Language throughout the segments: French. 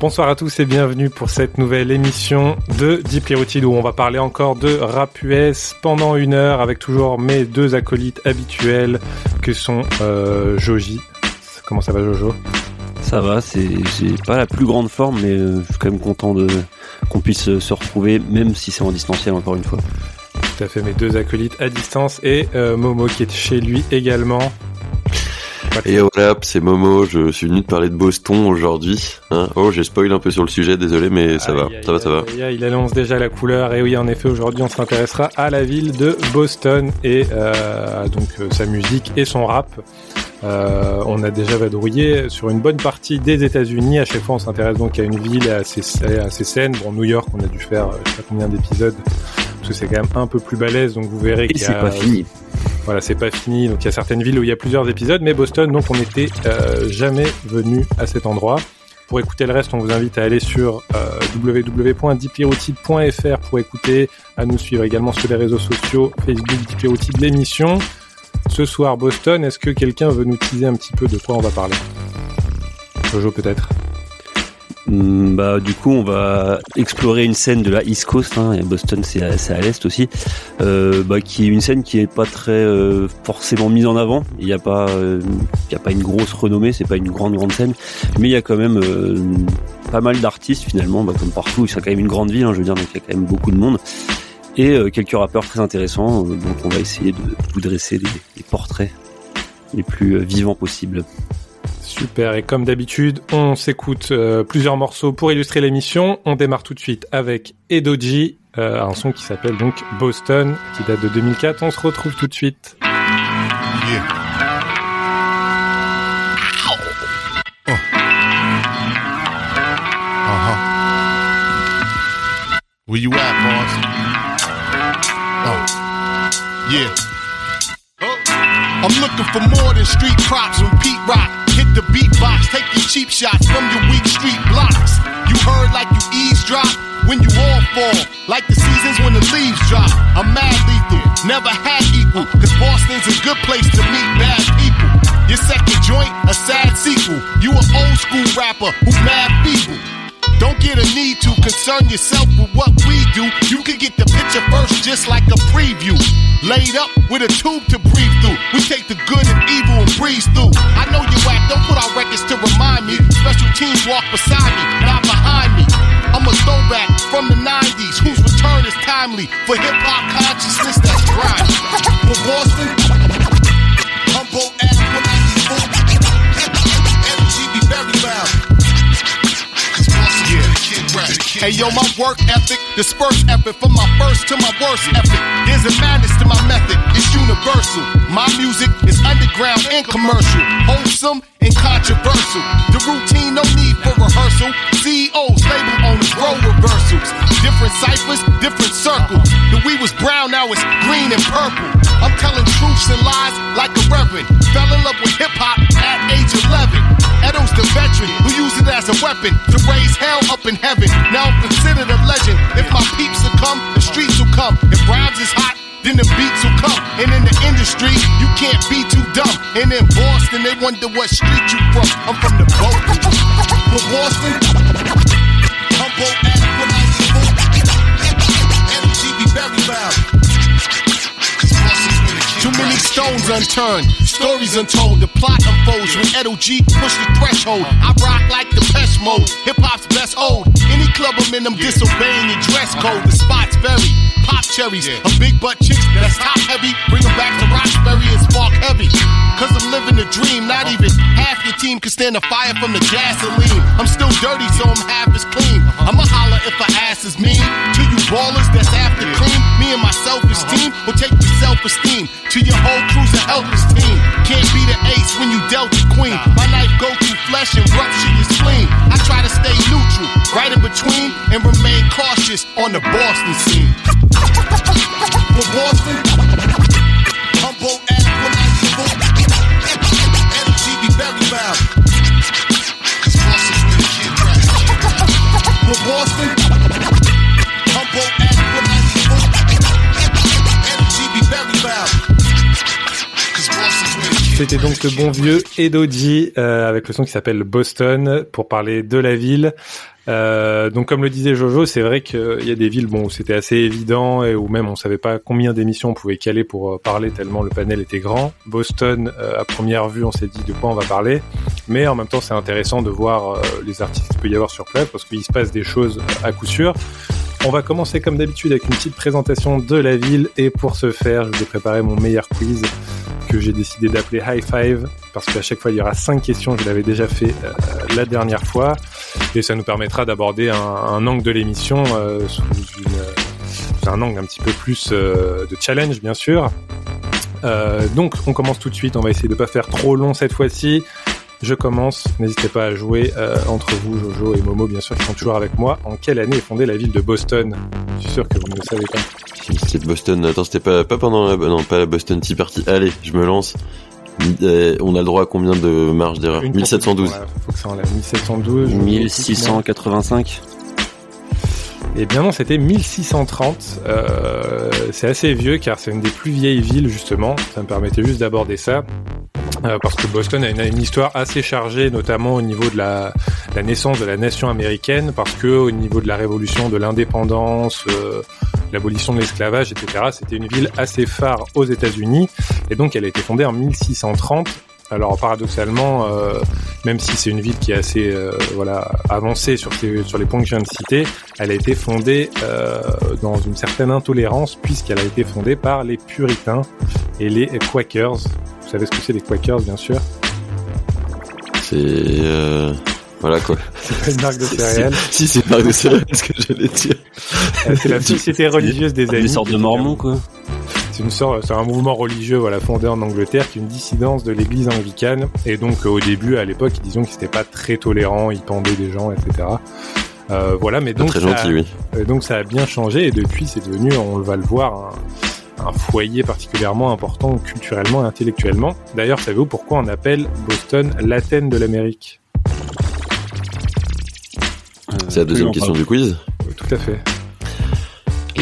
Bonsoir à tous et bienvenue pour cette nouvelle émission de Deep Routine où on va parler encore de rap US pendant une heure avec toujours mes deux acolytes habituels que sont euh, Joji. Comment ça va Jojo? Ça va, c'est j'ai pas la plus grande forme mais euh, je suis quand même content de qu'on puisse se retrouver même si c'est en distanciel encore une fois. Tout à fait, mes deux acolytes à distance et euh, Momo qui est chez lui également. Et voilà, c'est Momo, je suis venu de parler de Boston aujourd'hui. Hein. oh, j'ai spoil un peu sur le sujet, désolé, mais ça va, ça va, ça va. il annonce déjà la couleur, et oui, en effet, aujourd'hui, on s'intéressera à la ville de Boston et euh, donc euh, sa musique et son rap. Euh, on a déjà vadrouillé sur une bonne partie des États-Unis. À chaque fois, on s'intéresse donc à une ville, à ses, à ses scènes. Bon, New York, on a dû faire, je sais pas combien d'épisodes, parce que c'est quand même un peu plus balèze, donc vous verrez qu'il y a... c'est pas fini. Voilà, c'est pas fini. Donc il y a certaines villes où il y a plusieurs épisodes, mais Boston, donc on n'était euh, jamais venu à cet endroit. Pour écouter le reste, on vous invite à aller sur euh, pour écouter, à nous suivre également sur les réseaux sociaux, Facebook Deep l'émission. Ce soir, Boston, est-ce que quelqu'un veut nous teaser un petit peu de quoi on va parler? Jojo peut-être? Hmm, bah du coup on va explorer une scène de la East Coast hein, et Boston c'est à, à l'est aussi. Euh, bah, qui est une scène qui est pas très euh, forcément mise en avant. Il n'y a pas euh, il a pas une grosse renommée c'est pas une grande grande scène. Mais il y a quand même euh, pas mal d'artistes finalement. Bah, comme partout c'est quand même une grande ville hein, je veux dire donc il y a quand même beaucoup de monde. Et quelques rappeurs très intéressants donc on va essayer de, vous dresser les portraits les plus vivants possibles Super, et comme d'habitude, on s'écoute euh, plusieurs morceaux pour illustrer l'émission. On démarre tout de suite avec Edoji, euh, un son qui s'appelle donc Boston, qui date de 2004. On se retrouve tout de suite. Where you at, boss? Oh. Yeah. Oh. I'm looking for more than street props and Pete Rock. The beatbox, take your cheap shots from your weak street blocks. You heard like you eavesdrop when you all fall, like the seasons when the leaves drop. I'm mad lethal, never had equal, cause Boston's a good place to meet bad people. Your second joint, a sad sequel. You an old school rapper who mad feeble. Don't get a need to concern yourself with what we do. You can get the picture first, just like a preview. Laid up with a tube to breathe through. We take the good and evil and breeze through. I know you act, don't put our records to remind me. Special teams walk beside me, not behind me. I'm a throwback from the 90s, whose return is timely for hip hop consciousness that's grimy. For Boston, Humboldt Ave, 94. Hey yo, my work ethic, disperse effort from my first to my worst effort. There's a madness to my method, it's universal. My music is underground and commercial, wholesome and controversial. The routine, no need for rehearsal. CEOs, label owners, role reversals. Different ciphers, different circles. The we was brown, now it's green and purple. I'm telling truths and lies like a reverend. Fell in love with hip hop at age 11. Edo's the veteran who used it as a weapon to raise hell up in heaven. Now I'm considered a legend. If my peeps will come, the streets will come. If rhymes is hot, then the beats will come. And in the industry, you can't be too dumb. And in Boston, they wonder what street you from. I'm from the boat. From Boston, Ave, 94. Energy be very loud. Too many stones unturned, stories untold. The plot unfolds when Edo G push the threshold. I rock like the pest mode, hip hop's best hold. Any club I'm in, I'm disobeying the dress code. The spots vary. Pop cherries, a big butt chicks that's top heavy. Bring them back to Roxbury and spark heavy. Cause I'm living a dream, not even half your team can stand the fire from the gasoline. I'm still dirty, so I'm half as clean. I'ma holler if a ass is mean. To you ballers that's after cream, and my self esteem will take your self esteem to your whole crew's a helpless team. Can't be the ace when you dealt the queen. My knife go through flesh and rupture your spleen. I try to stay neutral, right in between, and remain cautious on the Boston scene. For Boston, humble Humboldt Ave, Energy be very loud. For Boston, C'était donc le bon vieux Edoji euh, avec le son qui s'appelle Boston pour parler de la ville. Euh, donc comme le disait Jojo, c'est vrai qu'il y a des villes où c'était assez évident et où même on savait pas combien d'émissions on pouvait caler pour euh, parler tellement le panel était grand. Boston, euh, à première vue, on s'est dit de quoi on va parler, mais en même temps c'est intéressant de voir les artistes qu'il peut y avoir sur place parce qu'il se passe des choses à coup sûr. On va commencer comme d'habitude avec une petite présentation de la ville et pour ce faire, je vais préparer mon meilleur quiz que j'ai décidé d'appeler High Five parce qu'à chaque fois il y aura cinq questions. Je l'avais déjà fait euh, la dernière fois et ça nous permettra d'aborder un, angle de l'émission euh, sous, un angle un petit peu plus euh, de challenge bien sûr. donc on commence tout de suite. On va essayer de pas faire trop long cette fois-ci. Je commence. N'hésitez pas à jouer entre vous, Jojo et Momo, bien sûr, qui sont toujours avec moi. En quelle année est fondée la ville de Boston? Je suis sûr que vous ne le savez pas. C'était Boston. Attends, c'était pas, pas pendant la, non, pas la Boston Tea Party. Allez, je me lance. Euh, on a le droit à combien de marge d'erreur? 1712. faut que ça enlève. 1712. 1685. Eh bien non, c'était 1630. Euh, c'est assez vieux car c'est une des plus vieilles villes justement. Ça me permettait juste d'aborder ça. Euh, parce que Boston a une, histoire assez chargée, notamment au niveau de la, la, naissance de la nation américaine, parce que au niveau de la révolution de l'indépendance, euh, l'abolition de l'esclavage, etc., c'était une ville assez phare aux États-Unis, et donc elle a été fondée en 1630 alors paradoxalement, euh, même si c'est une ville qui est assez euh, voilà avancée sur, sur les points que je viens de citer, elle a été fondée euh, dans une certaine intolérance puisqu'elle a été fondée par les puritains et les Quakers. Vous savez ce que c'est les Quakers, bien sûr? C'est voilà quoi. C'est une marque de céréales. Si c'est une marque de céréales, ce que j'allais dire. c'est la société religieuse des amis. Des sortes de mormons quoi c'est une sorte, c'est un mouvement religieux, voilà, fondé en Angleterre, qui est une dissidence de l'Église anglicane. Et donc, au début, à l'époque, ils disaient qu'ils n'étaient pas très tolérants, ils pendaient des gens, etc. Euh, voilà, mais donc, très ça, gentil, oui. Euh, donc ça a bien changé et depuis, c'est devenu, on va le voir, un, foyer particulièrement important culturellement et intellectuellement. D'ailleurs, savez-vous pourquoi on appelle Boston l'Athènes de l'Amérique? C'est la deuxième question du quiz. Tout à fait.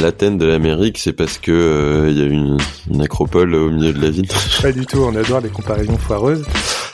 L'Athènes de l'Amérique, c'est parce que euh, il y a une, une, acropole au milieu de la ville. Pas du tout, on adore les comparaisons foireuses.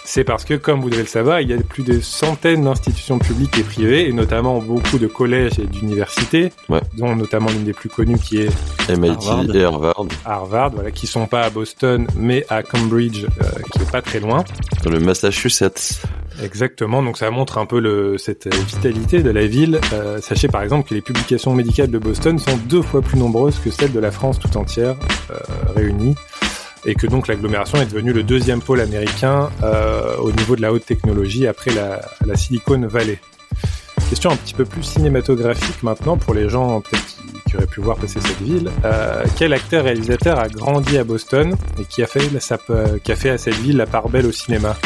C'est parce que, comme vous devez le savoir, il y a plus de centaines d'institutions publiques et privées, et notamment beaucoup de collèges et d'universités, dont notamment l'une des plus connues qui est MIT et Harvard. Harvard, voilà, qui sont pas à Boston, mais à Cambridge, euh, qui est pas très loin. Dans le Massachusetts. Exactement, donc ça montre un peu cette vitalité de la ville. Euh, sachez par exemple que les publications médicales de Boston sont deux fois plus nombreuses que celles de la France tout entière euh, réunies, et que donc l'agglomération est devenue le deuxième pôle américain euh, au niveau de la haute technologie après la, Silicon Valley. Question un petit peu plus cinématographique maintenant pour les gens peut-être qui, auraient pu voir passer cette ville. Euh, quel acteur réalisateur a grandi à Boston et qui a fait à cette ville la part belle au cinéma?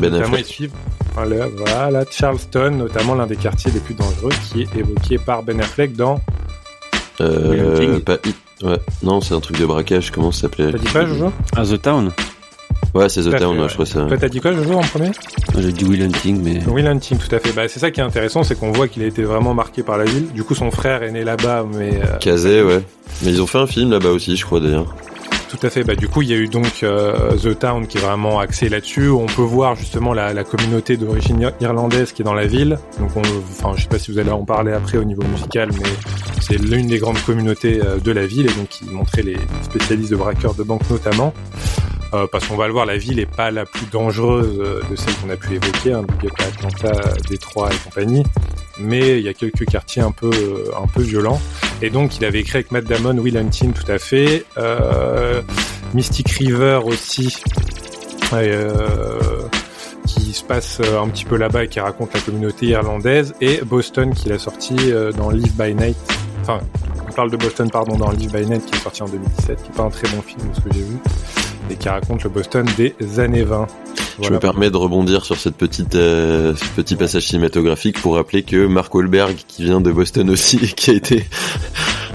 Ben notamment y suivre. Voilà, Charleston, notamment l'un des quartiers les plus dangereux, qui est évoqué par Ben Affleck dans. Euh, pas, ouais, non, c'est un truc de braquage. Comment ça s'appelait? T'as dit quoi, Jojo? Ah, The Town. Ouais, c'est The Town, je crois ça. Toi, t'as dit quoi, Jojo, en premier? J'ai dit Will Hunting, mais. Will Hunting, tout à fait. Bah, c'est ça qui est intéressant, c'est qu'on voit qu'il a été vraiment marqué par la ville. Du coup, son frère est né là-bas, mais. Euh... Kazé, ouais. Mais ils ont fait un film là-bas aussi, je crois d'ailleurs. Tout à fait. Bah, du coup, il y a eu donc euh, The Town qui est vraiment axé là-dessus. On peut voir justement la, communauté d'origine irlandaise qui est dans la ville. Donc, on, enfin, je sais pas si vous allez en parler après au niveau musical, mais c'est l'une des grandes communautés euh, de la ville et donc qui montrait les spécialistes de braqueurs de banque notamment. Euh, parce qu'on va le voir, la ville est pas la plus dangereuse de celle qu'on a pu évoquer, hein, Atlanta, Détroit et compagnie, mais il y a quelques quartiers un peu un peu violents. Et donc, il avait écrit avec Matt Damon, Will Hunting, tout à fait. Euh, Mystic River aussi, euh, qui se passe un petit peu là-bas et qui raconte la communauté irlandaise. Et Boston, qu'il a sorti euh, dans Live by Night. Enfin, on parle de Boston, pardon, dans Live by Night, qui est sorti en 2017, qui est pas un très bon film, ce que j'ai vu, et qui raconte le Boston des années 20. Je me permets de rebondir sur cette petite, euh, ce petit passage cinématographique pour rappeler que Mark Wahlberg, qui vient de Boston aussi, qui a été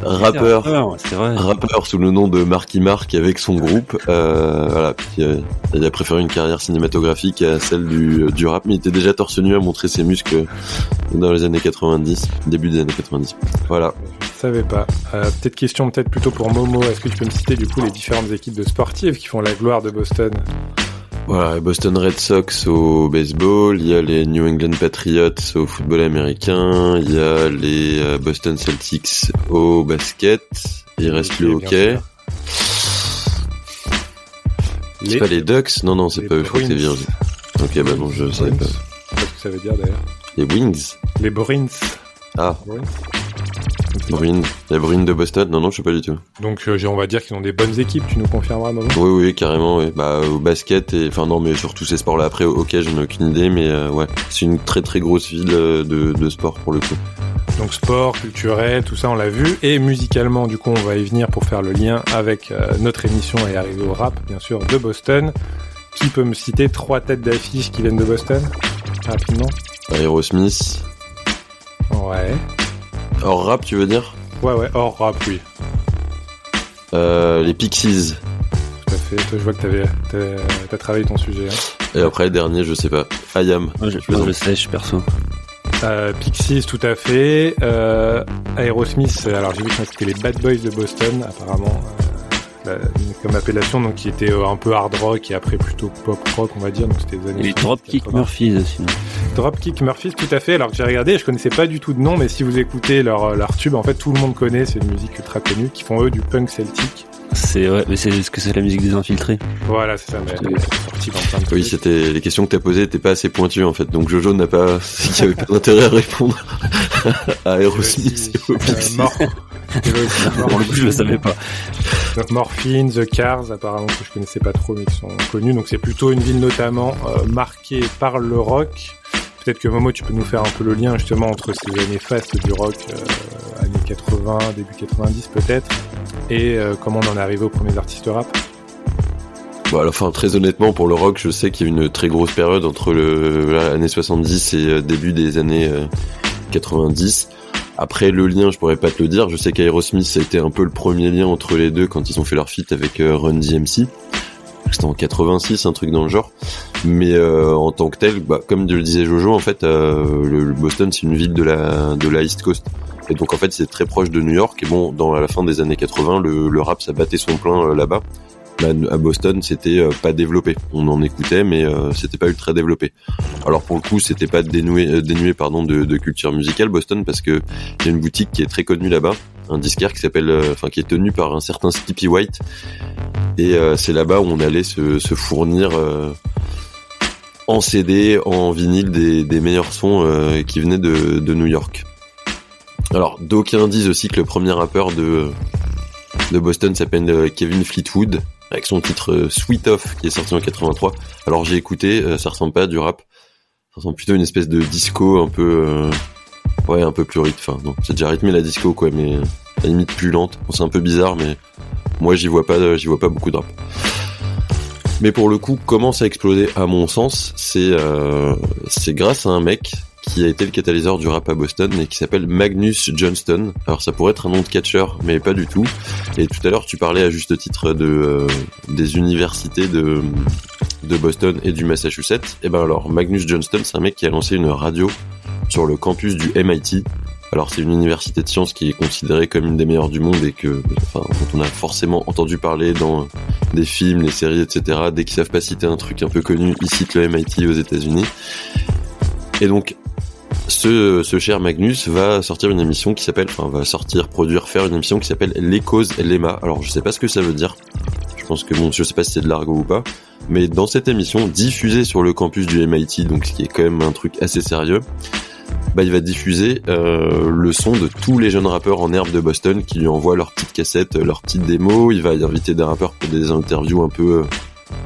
rappeur, rappeur sous le nom de Marky Mark avec son groupe, euh, voilà, euh, il a préféré une carrière cinématographique à celle du, du rap, mais il était déjà torse nu à montrer ses muscles dans les années 90, début des années 90. Voilà. Je savais pas. Euh, peut-être question peut-être plutôt pour Momo. Est-ce que tu peux me citer du coup les différentes équipes de sportives qui font la gloire de Boston? Voilà, Boston Red Sox au baseball, il y a les New England Patriots au football américain, il y a les euh, Boston Celtics au basket, il reste le hockey. C'est pas les Ducks? Non, non, c'est pas, je crois que c'est Virgin. Ok, bah non, je savais pas. Qu'est-ce que ça veut dire d'ailleurs Les Wings Les Bruins. Ah. Bruins. Les Bruins de Boston Non, non, je sais pas du tout. Donc, euh, on va dire qu'ils ont des bonnes équipes, tu nous confirmeras, maman Oui, oui, carrément, oui. Bah, au basket et, enfin, non, mais sur tous ces sports-là. Après, au hockey, j'en ai aucune idée, mais euh, ouais. C'est une très, très grosse ville euh, de, de sport pour le coup. Donc sport, culturel, tout ça on l'a vu. Et musicalement, du coup, on va y venir pour faire le lien avec notre émission et arriver au rap, bien sûr, de Boston. Qui peut me citer trois têtes d'affiche qui viennent de Boston Rapidement? Aerosmith. Ouais. Hors rap, tu veux dire? Ouais, ouais, hors rap, oui. Euh, les Pixies. Tout à fait. je vois que t'avais, t'as, travaillé ton sujet. Hein. Et après, dernier, je sais pas. Ayam. Moi, je, je, sèche, perso. Euh, Pixies, tout à fait. Euh, Aerosmith, alors j'ai vu que c'était les Bad Boys de Boston, apparemment. Euh, comme appellation, donc qui était euh, un peu hard rock et après plutôt pop rock, on va dire. Donc c'était des années. Et Dropkick Murphys aussi. Dropkick Murphys, tout à fait. Alors que j'ai regardé, je connaissais pas du tout de nom, mais si vous écoutez leur, leur tube, en fait, tout le monde connaît. C'est une musique ultra connue qui font eux du punk celtique. C'est ouais, mais c'est ce que c'est la musique des infiltrés. Voilà, c'est ça. Mais oui, c'était les questions que t'as posées n'étaient pas assez pointues en fait. Donc Jojo n'a pas, il avait pas d'intérêt à répondre à Aerosmith. mort. Pour le coup, je le savais pas. Donc Morphine, The Cars, apparemment que je connaissais pas trop, mais qui sont connus. Donc c'est plutôt une ville notamment euh, marquée par le rock. Peut-être que Momo, tu peux nous faire un peu le lien justement entre ces années fastes du rock, euh, années 80, début 90 peut-être, et euh, comment on en est arrivé aux premiers artistes rap? Bon, alors, enfin, très honnêtement, pour le rock, je sais qu'il y a une très grosse période entre le l'année 70 et début des années 90. Après, le lien, je pourrais pas te le dire. Je sais qu'Aerosmith, ça a été un peu le premier lien entre les deux quand ils ont fait leur feat avec euh, Run DMC. C'était en 86, un truc dans le genre. Mais euh, en tant que tel, bah, comme le disait Jojo, en fait, euh, le, Boston, c'est une ville de la, de la East Coast. Et donc, en fait, c'est très proche de New York. Et bon, dans la fin des années 80, le, rap, ça battait son plein là-bas à Boston, c'était euh, pas développé. On en écoutait, mais euh, c'était pas ultra développé. Alors pour le coup, c'était pas dénoué, euh, dénué pardon de, de, culture musicale Boston parce que il y a une boutique qui est très connue là-bas, un disquaire qui s'appelle, enfin qui est tenu par un certain Skippy White, et c'est là-bas où on allait se, fournir en CD, en vinyle des, meilleurs sons qui venaient de, New York. Alors d'aucuns disent aussi que le premier rappeur de de Boston s'appelle Kevin Fleetwood avec son titre euh, Sweet Off qui est sorti en 83. Alors j'ai écouté, euh, ça ressemble pas du rap, ça ressemble plutôt à une espèce de disco un peu, euh, ouais, un peu plus rythme. Enfin, non, c'est déjà rythmé la disco quoi, mais à la limite plus lente. c'est un peu bizarre, mais moi j'y vois pas, j'y vois pas beaucoup de rap. Mais pour le coup, comment ça a explosé à mon sens, c'est c'est grâce à un mec qui a été le catalyseur du rap à Boston et qui s'appelle Magnus Johnston. Alors ça pourrait être un nom de catcheur, mais pas du tout. Et tout à l'heure, tu parlais à juste titre de euh, des universités de de Boston et du Massachusetts. Et ben alors, Magnus Johnston, c'est un mec qui a lancé une radio sur le campus du MIT. Alors c'est une université de sciences qui est considérée comme une des meilleures du monde et que, enfin, dont on a forcément entendu parler dans des films, les séries, etc. Dès qu'ils savent pas citer un truc un peu connu, ils citent le MIT aux États-Unis. Et donc ce, cher Magnus va sortir une émission qui s'appelle, enfin va sortir, produire, faire une émission qui s'appelle Les causes Lema. Alors je sais pas ce que ça veut dire. Je pense que bon, je sais pas si c'est de l'argot ou pas. Mais dans cette émission, diffusée sur le campus du MIT, donc ce qui est quand même un truc assez sérieux, bah, il va diffuser euh, le son de tous les jeunes rappeurs en herbe de Boston qui lui envoient leurs petites cassettes, leurs petites démos. Il va inviter des rappeurs pour des interviews un peu,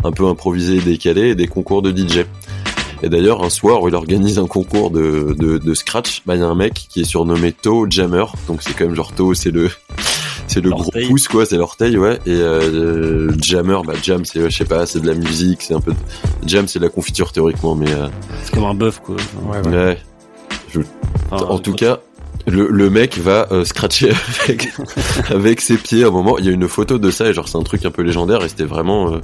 un peu improvisées et décalées et des concours de DJ. Et d'ailleurs, un soir où il organise un concours de, de, de scratch, bah il y a un mec qui est surnommé Toe Jammer. Donc c'est quand même genre Toe, c'est le c'est le gros pouce quoi, c'est l'orteil ouais. Et euh, Jammer, bah Jam c'est je sais pas, c'est de la musique, c'est un peu Jam c'est de la confiture théoriquement, mais euh... c'est comme un bœuf quoi. Ouais. ouais. Je... en tout cas. Le, le, mec va euh, scratcher avec, avec ses pieds à un moment. Il y a une photo de ça et genre c'est un truc un peu légendaire et c'était vraiment euh,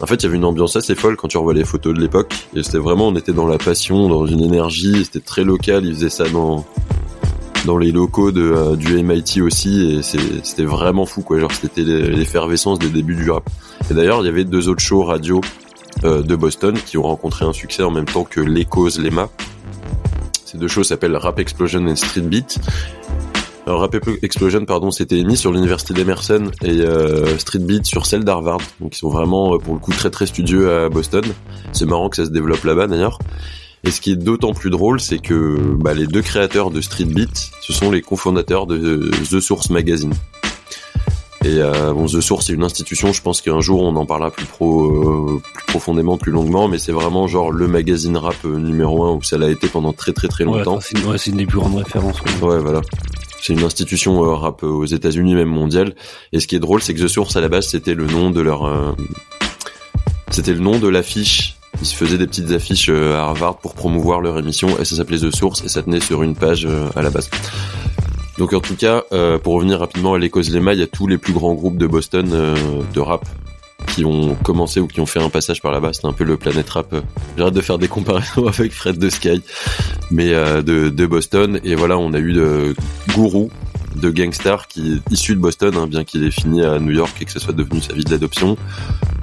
en fait, il y avait une ambiance assez folle quand tu revois les photos de l'époque. Et c'était vraiment, on était dans la passion, dans une énergie. C'était très local. Ils faisaient ça dans les locaux euh, du MIT aussi. Et c'était vraiment fou, quoi. Genre, c'était l'effervescence des débuts du rap. Et d'ailleurs, il y avait deux autres shows radio de Boston qui ont rencontré un succès en même temps que l'Echoes Lema. Ces deux choses s'appellent Rap Explosion et Street Beat. Alors, Rap Explosion, pardon, c'était émis sur l'université d'Emerson et Street Beat sur celle d'Harvard. Donc ils sont vraiment pour le coup très très studieux à Boston. C'est marrant que ça se développe là-bas d'ailleurs. Et ce qui est d'autant plus drôle, c'est que bah, les deux créateurs de Street Beat, ce sont les cofondateurs de The Source Magazine. Et euh, bon, The Source, c'est une institution. Je pense qu'un jour, on en parlera plus, pro, euh, plus profondément, plus longuement. Mais c'est vraiment genre le magazine rap euh, numéro un où ça l'a été pendant très très très longtemps. Ouais, c'est une, des plus grandes références. Ouais, voilà. C'est une institution rap aux États-Unis, même mondiale. Et ce qui est drôle, c'est que The Source à la base, c'était le nom de leur, c'était le nom de l'affiche ils se faisaient des petites affiches à Harvard pour promouvoir leur émission et ça s'appelait The Source et ça tenait sur une page à la base. Donc en tout cas, euh, pour revenir rapidement à l'Écosse Lema, il y a tous les plus grands groupes de Boston euh, de rap qui ont commencé ou qui ont fait un passage par là-bas. C'était un peu le Planet Rap. J'arrête de faire des comparaisons avec Fred de Sky, mais euh, de, Boston. Et voilà, on a eu de Guru de Gangstar qui est issu de Boston, hein, bien qu'il ait fini à New York et que ce soit devenu sa ville d'adoption.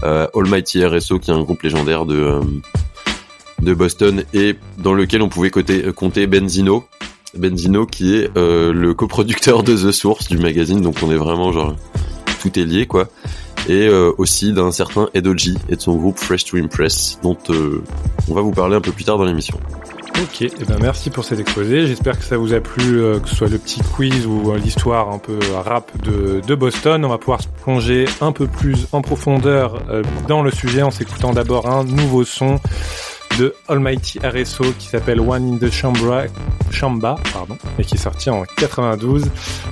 Euh, Almighty RSO qui est un groupe légendaire de de Boston et dans lequel on pouvait compter, compter Benzino, Benzino qui est euh, le coproducteur de The Source du magazine, donc on est vraiment genre tout est lié quoi. Et euh, aussi d'un certain Edoji et de son groupe Fresh to Impress, dont euh, on va vous parler un peu plus tard dans l'émission. Ok, et eh ben merci pour cet exposé. J'espère que ça vous a plu, que ce soit le petit quiz ou l'histoire un peu rap de, de, Boston. On va pouvoir se plonger un peu plus en profondeur dans le sujet en s'écoutant d'abord un nouveau son de Almighty RSO qui s'appelle One in the Chambra, Chamba, pardon, et qui est sorti en 92.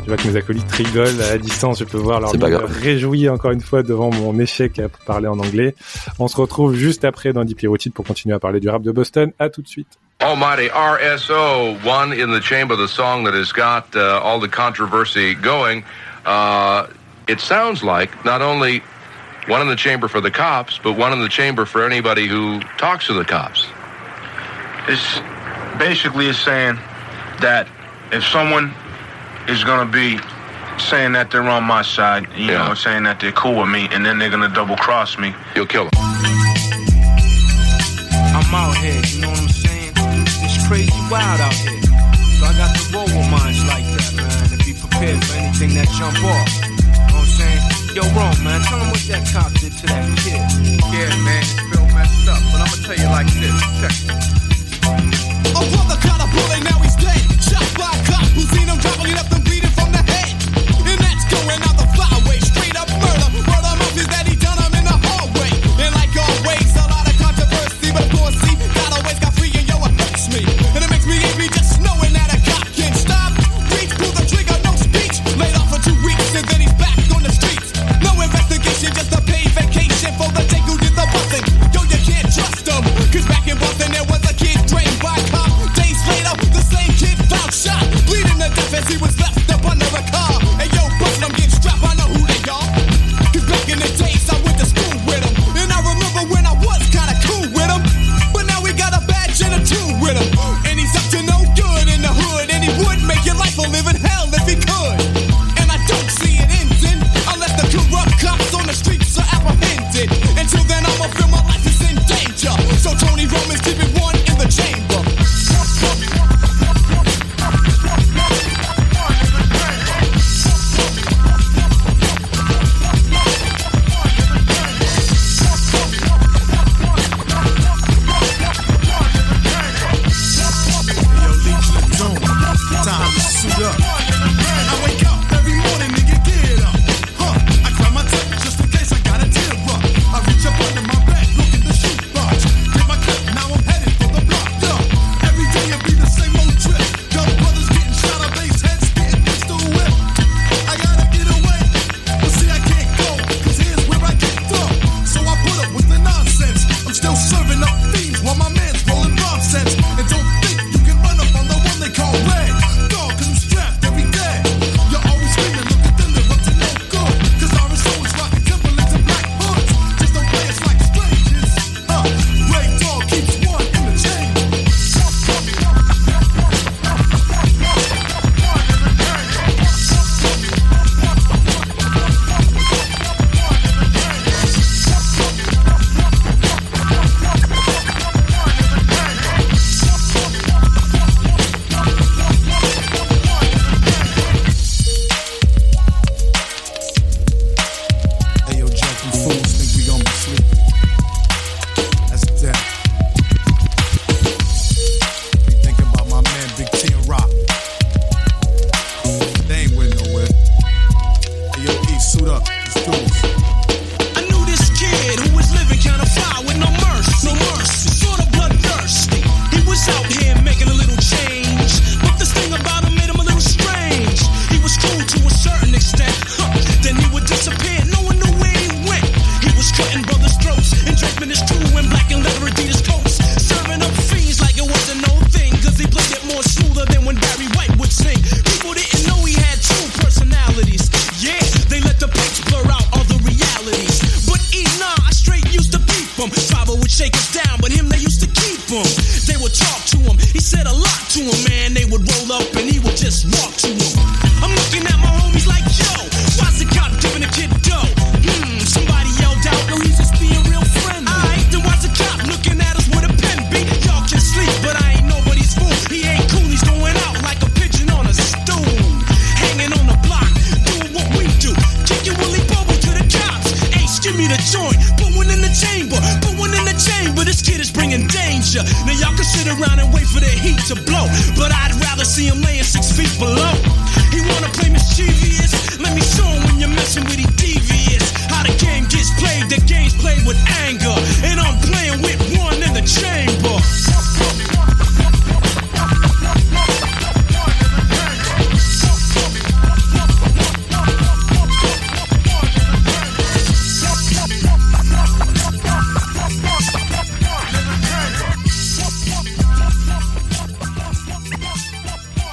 Je vois que mes acolytes rigolent à distance, je peux voir leur réjouir encore une fois devant mon échec à parler en anglais. On se retrouve juste après dans Deep Routine pour continuer à parler du rap de Boston. À tout de suite. Almighty RSO, One in the Chamber, the song that has got uh, all the controversy going. Uh, it sounds like not only one in the chamber for the cops, but one in the chamber for anybody who talks to the cops. It's basically is saying that if someone is going to be saying that they're on my side, you yeah. know, saying that they're cool with me, and then they're going to double cross me, you'll kill them. I'm out here, you know what I'm saying? It's crazy wild out here. So I got to roll with minds like that, man, and be prepared for anything that jump off. Yo, wrong, man. Tell him what that cop did to that kid. Yeah, man. It's real messed up. But I'm gonna tell you like this. Check. A brother caught a bullet, Cause back in Boston, there was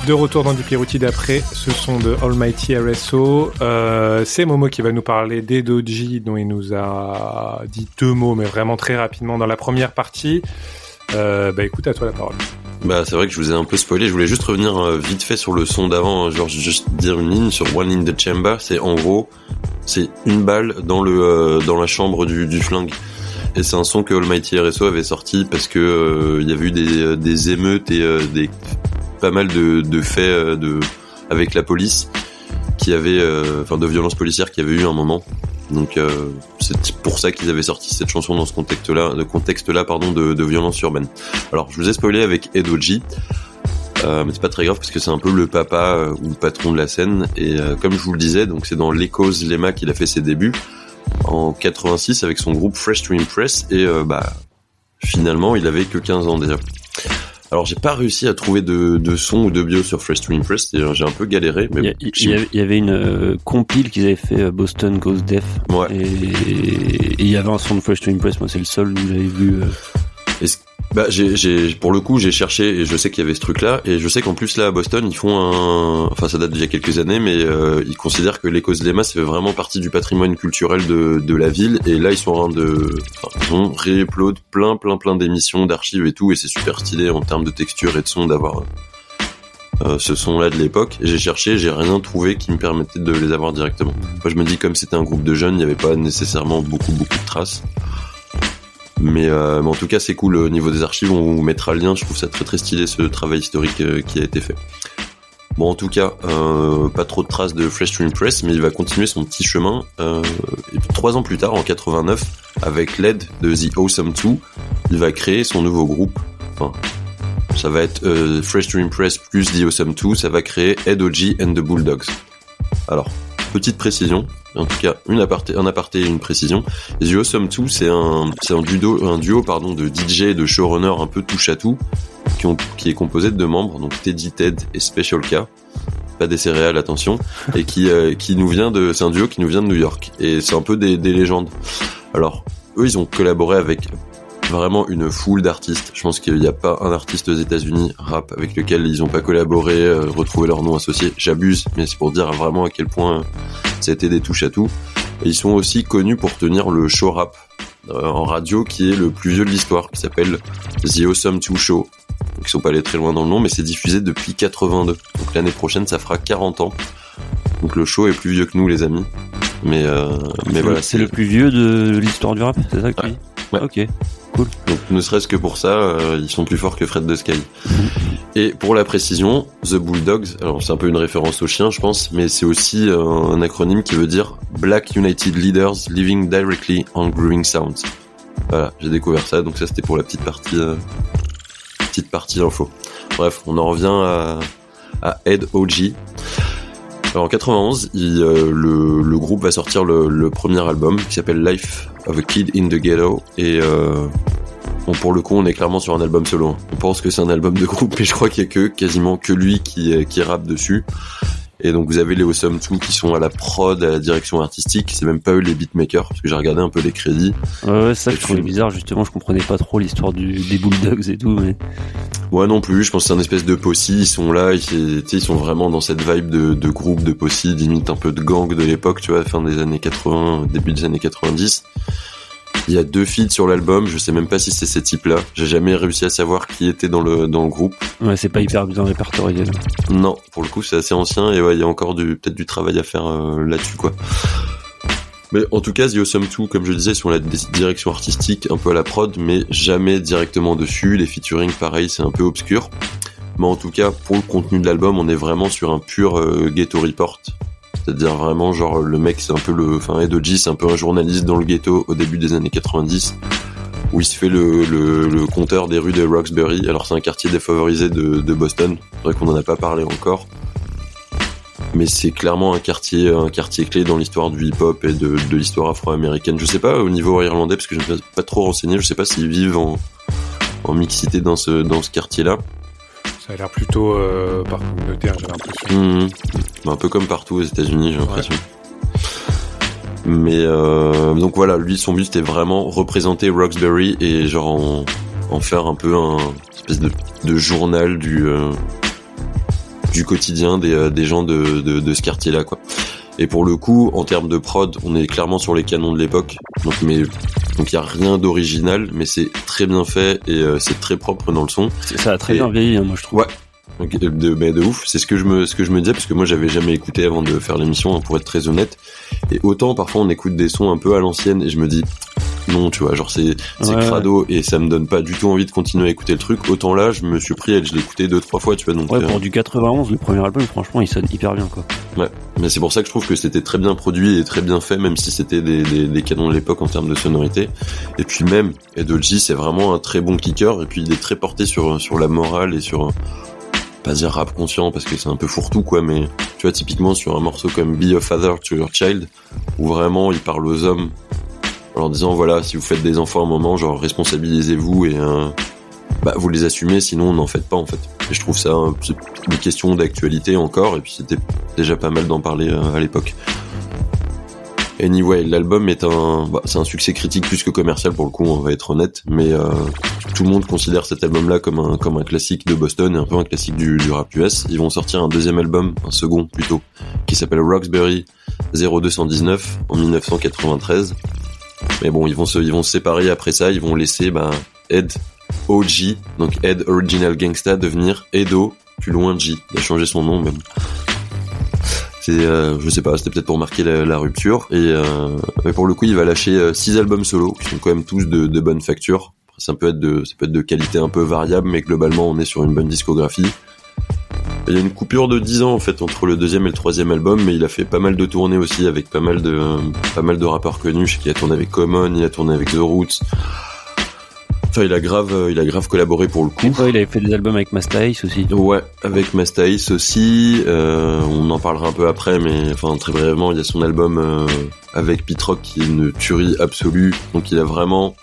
De retour dans du Pierouti d'après, ce sont de Almighty RSO. Euh, c'est Momo qui va nous parler des doji dont il nous a dit deux mots, mais vraiment très rapidement dans la première partie. Euh, bah écoute, à toi la parole. Bah c'est vrai que je vous ai un peu spoilé, je voulais juste revenir euh, vite fait sur le son d'avant, hein. genre juste dire une ligne sur One in the Chamber, c'est en gros, c'est une balle dans la chambre du, du flingue. Et c'est un son que Almighty RSO avait sorti parce que il y avait eu des, émeutes et des pas mal de, faits euh, de avec la police qui avait euh, enfin de violences policières qui avait eu un moment. Donc euh, c'est pour ça qu'ils avaient sorti cette chanson dans ce contexte-là, de contexte-là pardon de, violence urbaine. Alors je vous ai spoilé avec Edoji. Euh, mais c'est pas très grave parce que c'est un peu le papa ou le patron de la scène et comme je vous le disais donc c'est dans l'Echoes Lema qu'il a fait ses débuts en 86 avec son groupe Fresh to Impress et bah finalement il avait que 15 ans déjà. Alors j'ai pas réussi à trouver de, de son ou de bio sur Fresh to Impress, j'ai un peu galéré. Mais Il y, bon, y y avait une euh, compile qu'ils avaient fait euh, Boston Goes Deaf. Ouais. Et, et il y avait un son de Fresh to Impress. Moi, c'est le seul où j'avais vu. euh, Est-ce- Bah, j'ai, pour le coup, j'ai cherché et je sais qu'il y avait ce truc-là. Et je sais qu'en plus, là, à Boston, ils font un. Enfin, ça date d'il y a quelques années, mais euh, ils considèrent que l'Écosse Lema, c'est vraiment partie du patrimoine culturel de, de la ville. Et là, ils sont en train de. Enfin, ils ont réupload plein, plein, plein d'émissions, d'archives et tout. Et c'est super stylé en termes de texture et de son d'avoir. euh, ce son-là de l'époque, j'ai cherché, j'ai rien trouvé qui me permettait de les avoir directement. Moi, je me dis comme c'était un groupe de jeunes, il n'y avait pas nécessairement beaucoup beaucoup de traces. Mais, euh, mais en tout cas, c'est cool au niveau des archives. On vous mettra le lien. Je trouve ça très très stylé ce travail historique euh, qui a été fait. Bon, en tout cas, euh, pas trop de traces de Fresh to Impress, mais il va continuer son petit chemin. Et puis, trois ans plus tard, en 89, avec l'aide de The Awesome 2, il va créer son nouveau groupe. Enfin, ça va être Fresh to Impress plus The Awesome 2. Ça va créer Ed O.G. and the Bulldogs. Alors, petite précision, en tout cas une aparté, un aparté et une précision. The Awesome 2, c'est un, c'est un duo, un duo pardon, de DJ et de showrunner un peu touche à tout, qui, ont, qui est composé de deux membres, donc Teddy Ted et Special K, pas des céréales, attention, et qui, euh, qui nous vient de, c'est un duo qui nous vient de New York, et c'est un peu des, des légendes. Alors, eux, ils ont collaboré avec vraiment une foule d'artistes. Je pense qu'il n'y a pas un artiste aux États-Unis rap avec lequel ils n'ont pas collaboré, euh, retrouvé leur nom associé. J'abuse, mais c'est pour dire vraiment à quel point ça a été des touches à tout. Et ils sont aussi connus pour tenir le show rap euh, en radio qui est le plus vieux de l'histoire, qui s'appelle The Awesome 2 Show. Donc ils sont pas allés très loin dans le nom, mais c'est diffusé depuis 82. Donc l'année prochaine, ça fera 40 ans. Donc le show est plus vieux que nous, les amis. Mais, euh, mais voilà, c'est le plus vieux de l'histoire du rap, c'est ça que tu dis? Ouais. Ok. Donc ne serait-ce que pour ça, euh, ils sont plus forts que Fred de Sky. Et pour la précision, The Bulldogs, alors c'est un peu une référence au chien, je pense, mais c'est aussi euh, un acronyme qui veut dire Black United Leaders Living Directly on Growing Sounds. Voilà, j'ai découvert ça, donc ça c'était pour la petite partie, euh, petite partie info. Bref, on en revient à, à Ed O.G. Alors en 91, il, euh, le, groupe va sortir le, premier album qui s'appelle Life of a Kid in the Ghetto et euh, bon, pour le coup on est clairement sur un album solo. On pense que c'est un album de groupe mais je crois qu'il y a que quasiment que lui euh, qui rappe dessus. Et donc vous avez les Awesome 2 qui sont à la prod, à la direction artistique. C'est même pas eux les beatmakers parce que j'ai regardé un peu les crédits. Ouais, ça je trouvais bizarre justement. Je comprenais pas trop l'histoire du des Bulldogs et tout. Mais ouais non plus. Je pense que c'est un espèce de posse. Ils sont là, ils, ils sont vraiment dans cette vibe de, de groupe de posse, limite un peu de gang de l'époque, tu vois, fin des années 80, début des années 90. Il y a deux feats sur l'album, je sais même pas si c'est ces types-là. J'ai jamais réussi à savoir qui était dans le dans le groupe. Ouais, c'est pas hyper bien répertorié. Là. Non, pour le coup, c'est assez ancien et ouais, il y a encore du peut-être du travail à faire euh, là-dessus quoi. Mais en tout cas, The Awesome 2, comme je le disais, sont la direction artistique, un peu à la prod, mais jamais directement dessus. Les featuring, pareil, c'est un peu obscur. Mais en tout cas, pour le contenu de l'album, on est vraiment sur un pur euh, ghetto report. C'est-à-dire vraiment genre le mec c'est un peu le, enfin Edoji c'est un peu un journaliste dans le ghetto au début des années 90 où il se fait le, compteur des rues de Roxbury. Alors c'est un quartier défavorisé de, Boston. C'est vrai qu'on n'en a pas parlé encore. Mais c'est clairement un quartier, un quartier clé dans l'histoire du hip-hop et de, l'histoire afro-américaine. Je sais pas au niveau irlandais parce que je ne suis pas trop renseigné. Je sais pas s'ils vivent en, mixité dans ce quartier-là. Ça a l'air plutôt euh, par communautaire, j'ai l'impression. Mmh. Un peu comme partout aux États-Unis, j'ai l'impression. Mais euh, donc voilà, lui, son but c'était vraiment représenter Roxbury et genre en, en faire un peu un espèce de, de journal du euh, du quotidien des, euh, des gens de, de, de ce quartier-là, quoi. Et pour le coup, en termes de prod, on est clairement sur les canons de l'époque. Donc, mais donc il y a rien d'original, mais c'est très bien fait et euh, c'est très propre dans le son. Ça a très Et- bien vieilli, hein, moi je trouve. Ouais. Donc, de, ouf, c'est ce que je me ce que je me disais parce que moi j'avais jamais écouté avant de faire l'émission hein, pour être très honnête. Et autant parfois on écoute des sons un peu à l'ancienne et je me dis non, tu vois, genre c'est c'est Ouais, crado et ça me donne pas du tout envie de continuer à écouter le truc. Autant là, je me suis pris et je l'ai écouté deux trois fois, tu vois. Donc Ouais, euh, pour du 91, le premier album, franchement, il sonne hyper bien, quoi. Ouais, mais c'est pour ça que je trouve que c'était très bien produit et très bien fait, même si c'était des, des, des canons de l'époque en termes de sonorité. Et puis même, Edolji, c'est vraiment un très bon kicker, et puis il est très porté sur, sur la morale et sur, dire rap conscient, parce que c'est un peu fourre-tout, quoi, mais tu vois, typiquement sur un morceau comme Be a Father to Your Child, où vraiment il parle aux hommes, en leur disant, voilà, si vous faites des enfants à un moment, genre, responsabilisez-vous et, euh, bah, vous les assumez, sinon n'en faites pas, en fait. Et je trouve ça une question d'actualité encore, et puis c'était déjà pas mal d'en parler euh, à l'époque. Anyway, l'album est un, bah, c'est un succès critique plus que commercial pour le coup, on va être honnête, mais euh, tout le monde considère cet album-là comme un comme un classique de Boston et un peu un classique du, du rap US. Ils vont sortir un deuxième album, un second plutôt, qui s'appelle Roxbury 0219 en 1993. Mais bon, ils vont se ils vont se séparer après ça, ils vont laisser bah, Ed OG, donc Ed Original Gangsta devenir Edo plus loin G. Il a changé son nom même. C'est, euh, je sais pas, c'était peut-être pour marquer la, rupture. Et euh, mais pour le coup, il va lâcher euh, six albums solo qui sont quand même tous de, bonne facture. Ça peut être de, ça peut être de qualité un peu variable, mais globalement, on est sur une bonne discographie. Il y a une coupure de 10 ans en fait entre le deuxième et le troisième album, mais il a fait pas mal de tournées aussi avec pas mal de, pas mal de rappeurs connus. Je sais qu'il a tourné avec Common, il a tourné avec The Roots. Enfin, il a grave, euh, il a grave collaboré pour le coup. Ouais, il avait fait des albums avec Masta Ace aussi. Ouais, avec Mastaïs aussi. euh, on en parlera un peu après, mais enfin très brièvement, il y a son album euh, avec Pete Rock qui est une tuerie absolue. Donc il a vraiment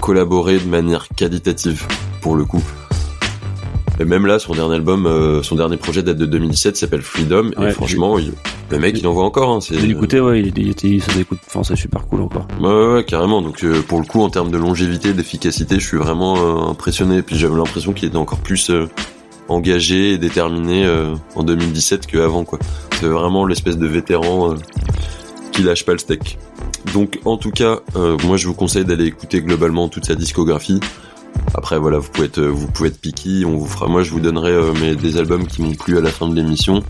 collaboré de manière qualitative pour le coup. Et même là, son dernier album, euh, son dernier projet date de 2017, s'appelle Freedom. et franchement, il- le mec, il envoie encore. Hein, J'ai écouté, ouais, il il était, ça s'écoute, enfin, c'est super cool encore. Ouais, ouais, carrément. Donc euh, pour le coup, en termes de longévité, d'efficacité, je suis vraiment euh, impressionné. Puis j'avais l'impression qu'il était encore plus engagé et déterminé en 2017 qu'avant, quoi. C'est vraiment l'espèce de vétéran qui lâche pas le steak. Donc en tout cas, moi je vous conseille d'aller écouter globalement toute sa discographie. Après voilà, vous pouvez être, vous pouvez être. On vous fera, moi je vous donnerai euh, mes, des albums qui m'ont plu à la fin de l'émission.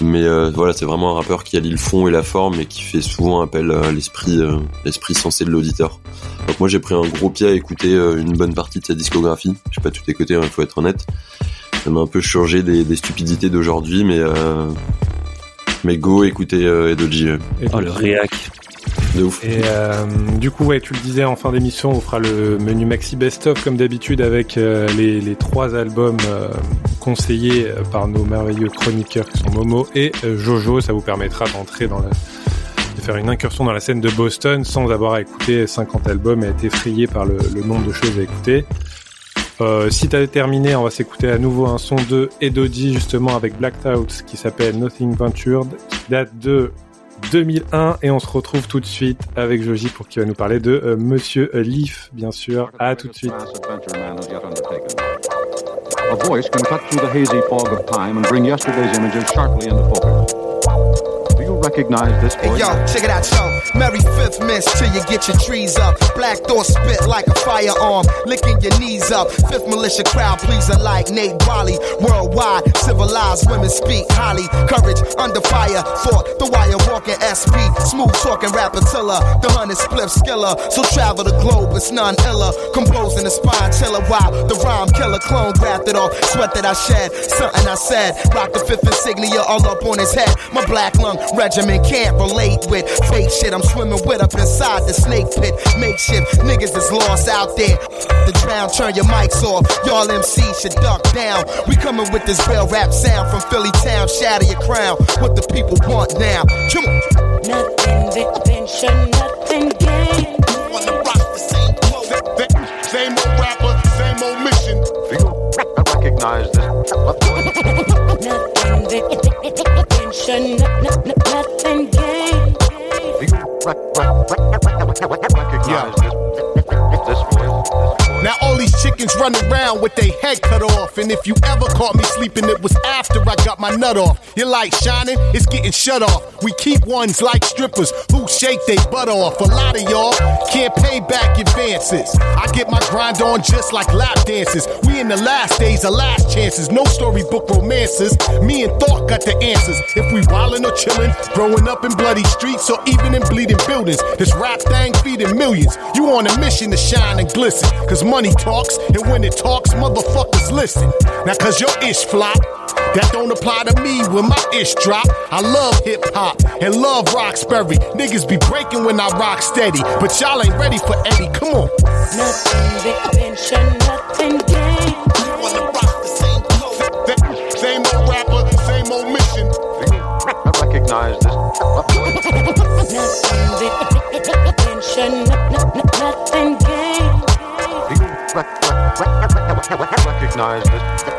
Mais euh, voilà, c'est vraiment un rappeur qui allie le fond et la forme et qui fait souvent appel à l'esprit, euh, l'esprit sensé de l'auditeur. Donc moi j'ai pris un gros pied à écouter une bonne partie de sa discographie. J'ai pas tout écouté, il faut être honnête. Ça m'a un peu changé des, stupidités d'aujourd'hui, mais mais go écoutez euh, Edoji. Et Oh, le réac. De ouf. Et euh, du coup, ouais, tu le disais en fin d'émission, on fera le menu maxi best-of comme d'habitude avec euh, les, trois albums euh, conseillés par nos merveilleux chroniqueurs qui sont Momo et Jojo. Ça vous permettra d'entrer dans la de faire une incursion dans la scène de Boston sans avoir à écouter 50 albums et être effrayé par le, le nombre de choses à écouter. Euh, si t'as terminé, on va s'écouter à nouveau un son de Edodi justement avec Blacked Out qui s'appelle Nothing Ventured, qui date de 2001 et on se retrouve tout de suite avec Joji pour qui va nous parler de euh, Monsieur Leaf, bien sûr. À tout de suite. A voice can cut through the hazy fog of time and bring yesterday's images sharply into focus. Recognize this Hey yo, check it out, yo. Merry fifth miss till you get your trees up. Black thought spit like a firearm, licking your knees up. Fifth militia crowd pleaser like Nate Wally. Worldwide, civilized women speak highly. Courage under fire, fought the wire walking SP. Smooth talking rapper tiller, the hundred split skiller. So travel the globe, it's none iller. Composing the spine chiller while the rhyme killer clone grafted off. Sweat that I shed, something I said. Rock the fifth insignia all up on his head. My black lung regimen can't relate with fake shit. I'm swimming with up inside the snake pit. Makeshift niggas is lost out there. The drown, turn your mics off. Y'all MCs should duck down. We coming with this real rap sound from Philly town. Shatter your crown. What the people want now. Come on. Nothing venture, nothing gain. Same old rapper, same old mission. Recognize this Nothing venture, no- no- no- nothing gain. recognize this this voice. Now all these chickens run around with their head cut off. And if you ever caught me sleeping, it was after I got my nut off. Your light shining, it's getting shut off. We keep ones like strippers who shake their butt off. A lot of y'all can't pay back advances. I get my grind on just like lap dances. We in the last days of last chances. No storybook romances. Me and Thought got the answers. If we wildin' or chillin', growing up in bloody streets or even in bleeding buildings, this rap thing feeding millions. You on a mission to shine and glisten. Cause money talks, and when it talks, motherfuckers listen. Now, cause your ish flop, that don't apply to me when my ish drop. I love hip hop and love Roxbury. Niggas be breaking when I rock steady, but y'all ain't ready for Eddie. Come on. Nothing venture, nothing gain. Same old rapper, same old. Recognize this recognize this.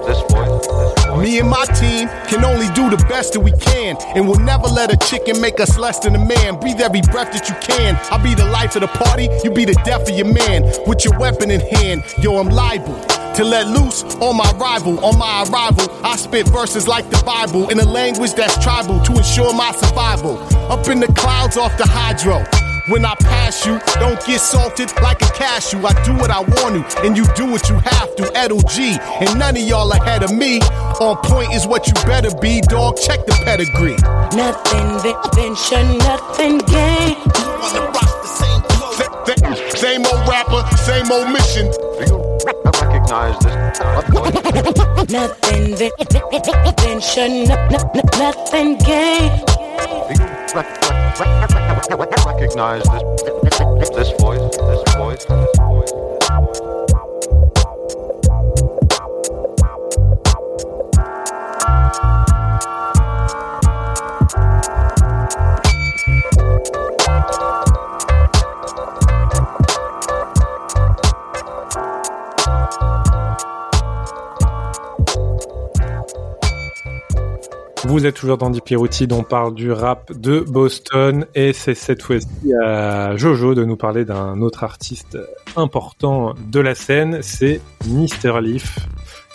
This voice. Me and my team can only do the best that we can, and we'll never let a chicken make us less than a man. Breathe every breath that you can. I'll be the life of the party, you be the death of your man. With your weapon in hand, yo, I'm liable to let loose on my rival. On my arrival, I spit verses like the Bible in a language that's tribal to ensure my survival. Up in the clouds off the hydro. When I pass you, don't get salted like a cashew. I do what I want to, and you do what you have to. Edo G, and none of y'all ahead of me. On point is what you better be, dog. Check the pedigree. Nothing venture, nothing gain. Same old rapper, same old mission. Recognize this voice. Nothing venture, no- no- no- nothing gain. Recognize this this voice. This voice. This voice. Vous êtes toujours dans dont on parle du rap de Boston, et c'est cette fois-ci à Jojo de nous parler d'un autre artiste important de la scène, c'est Mr. Leaf.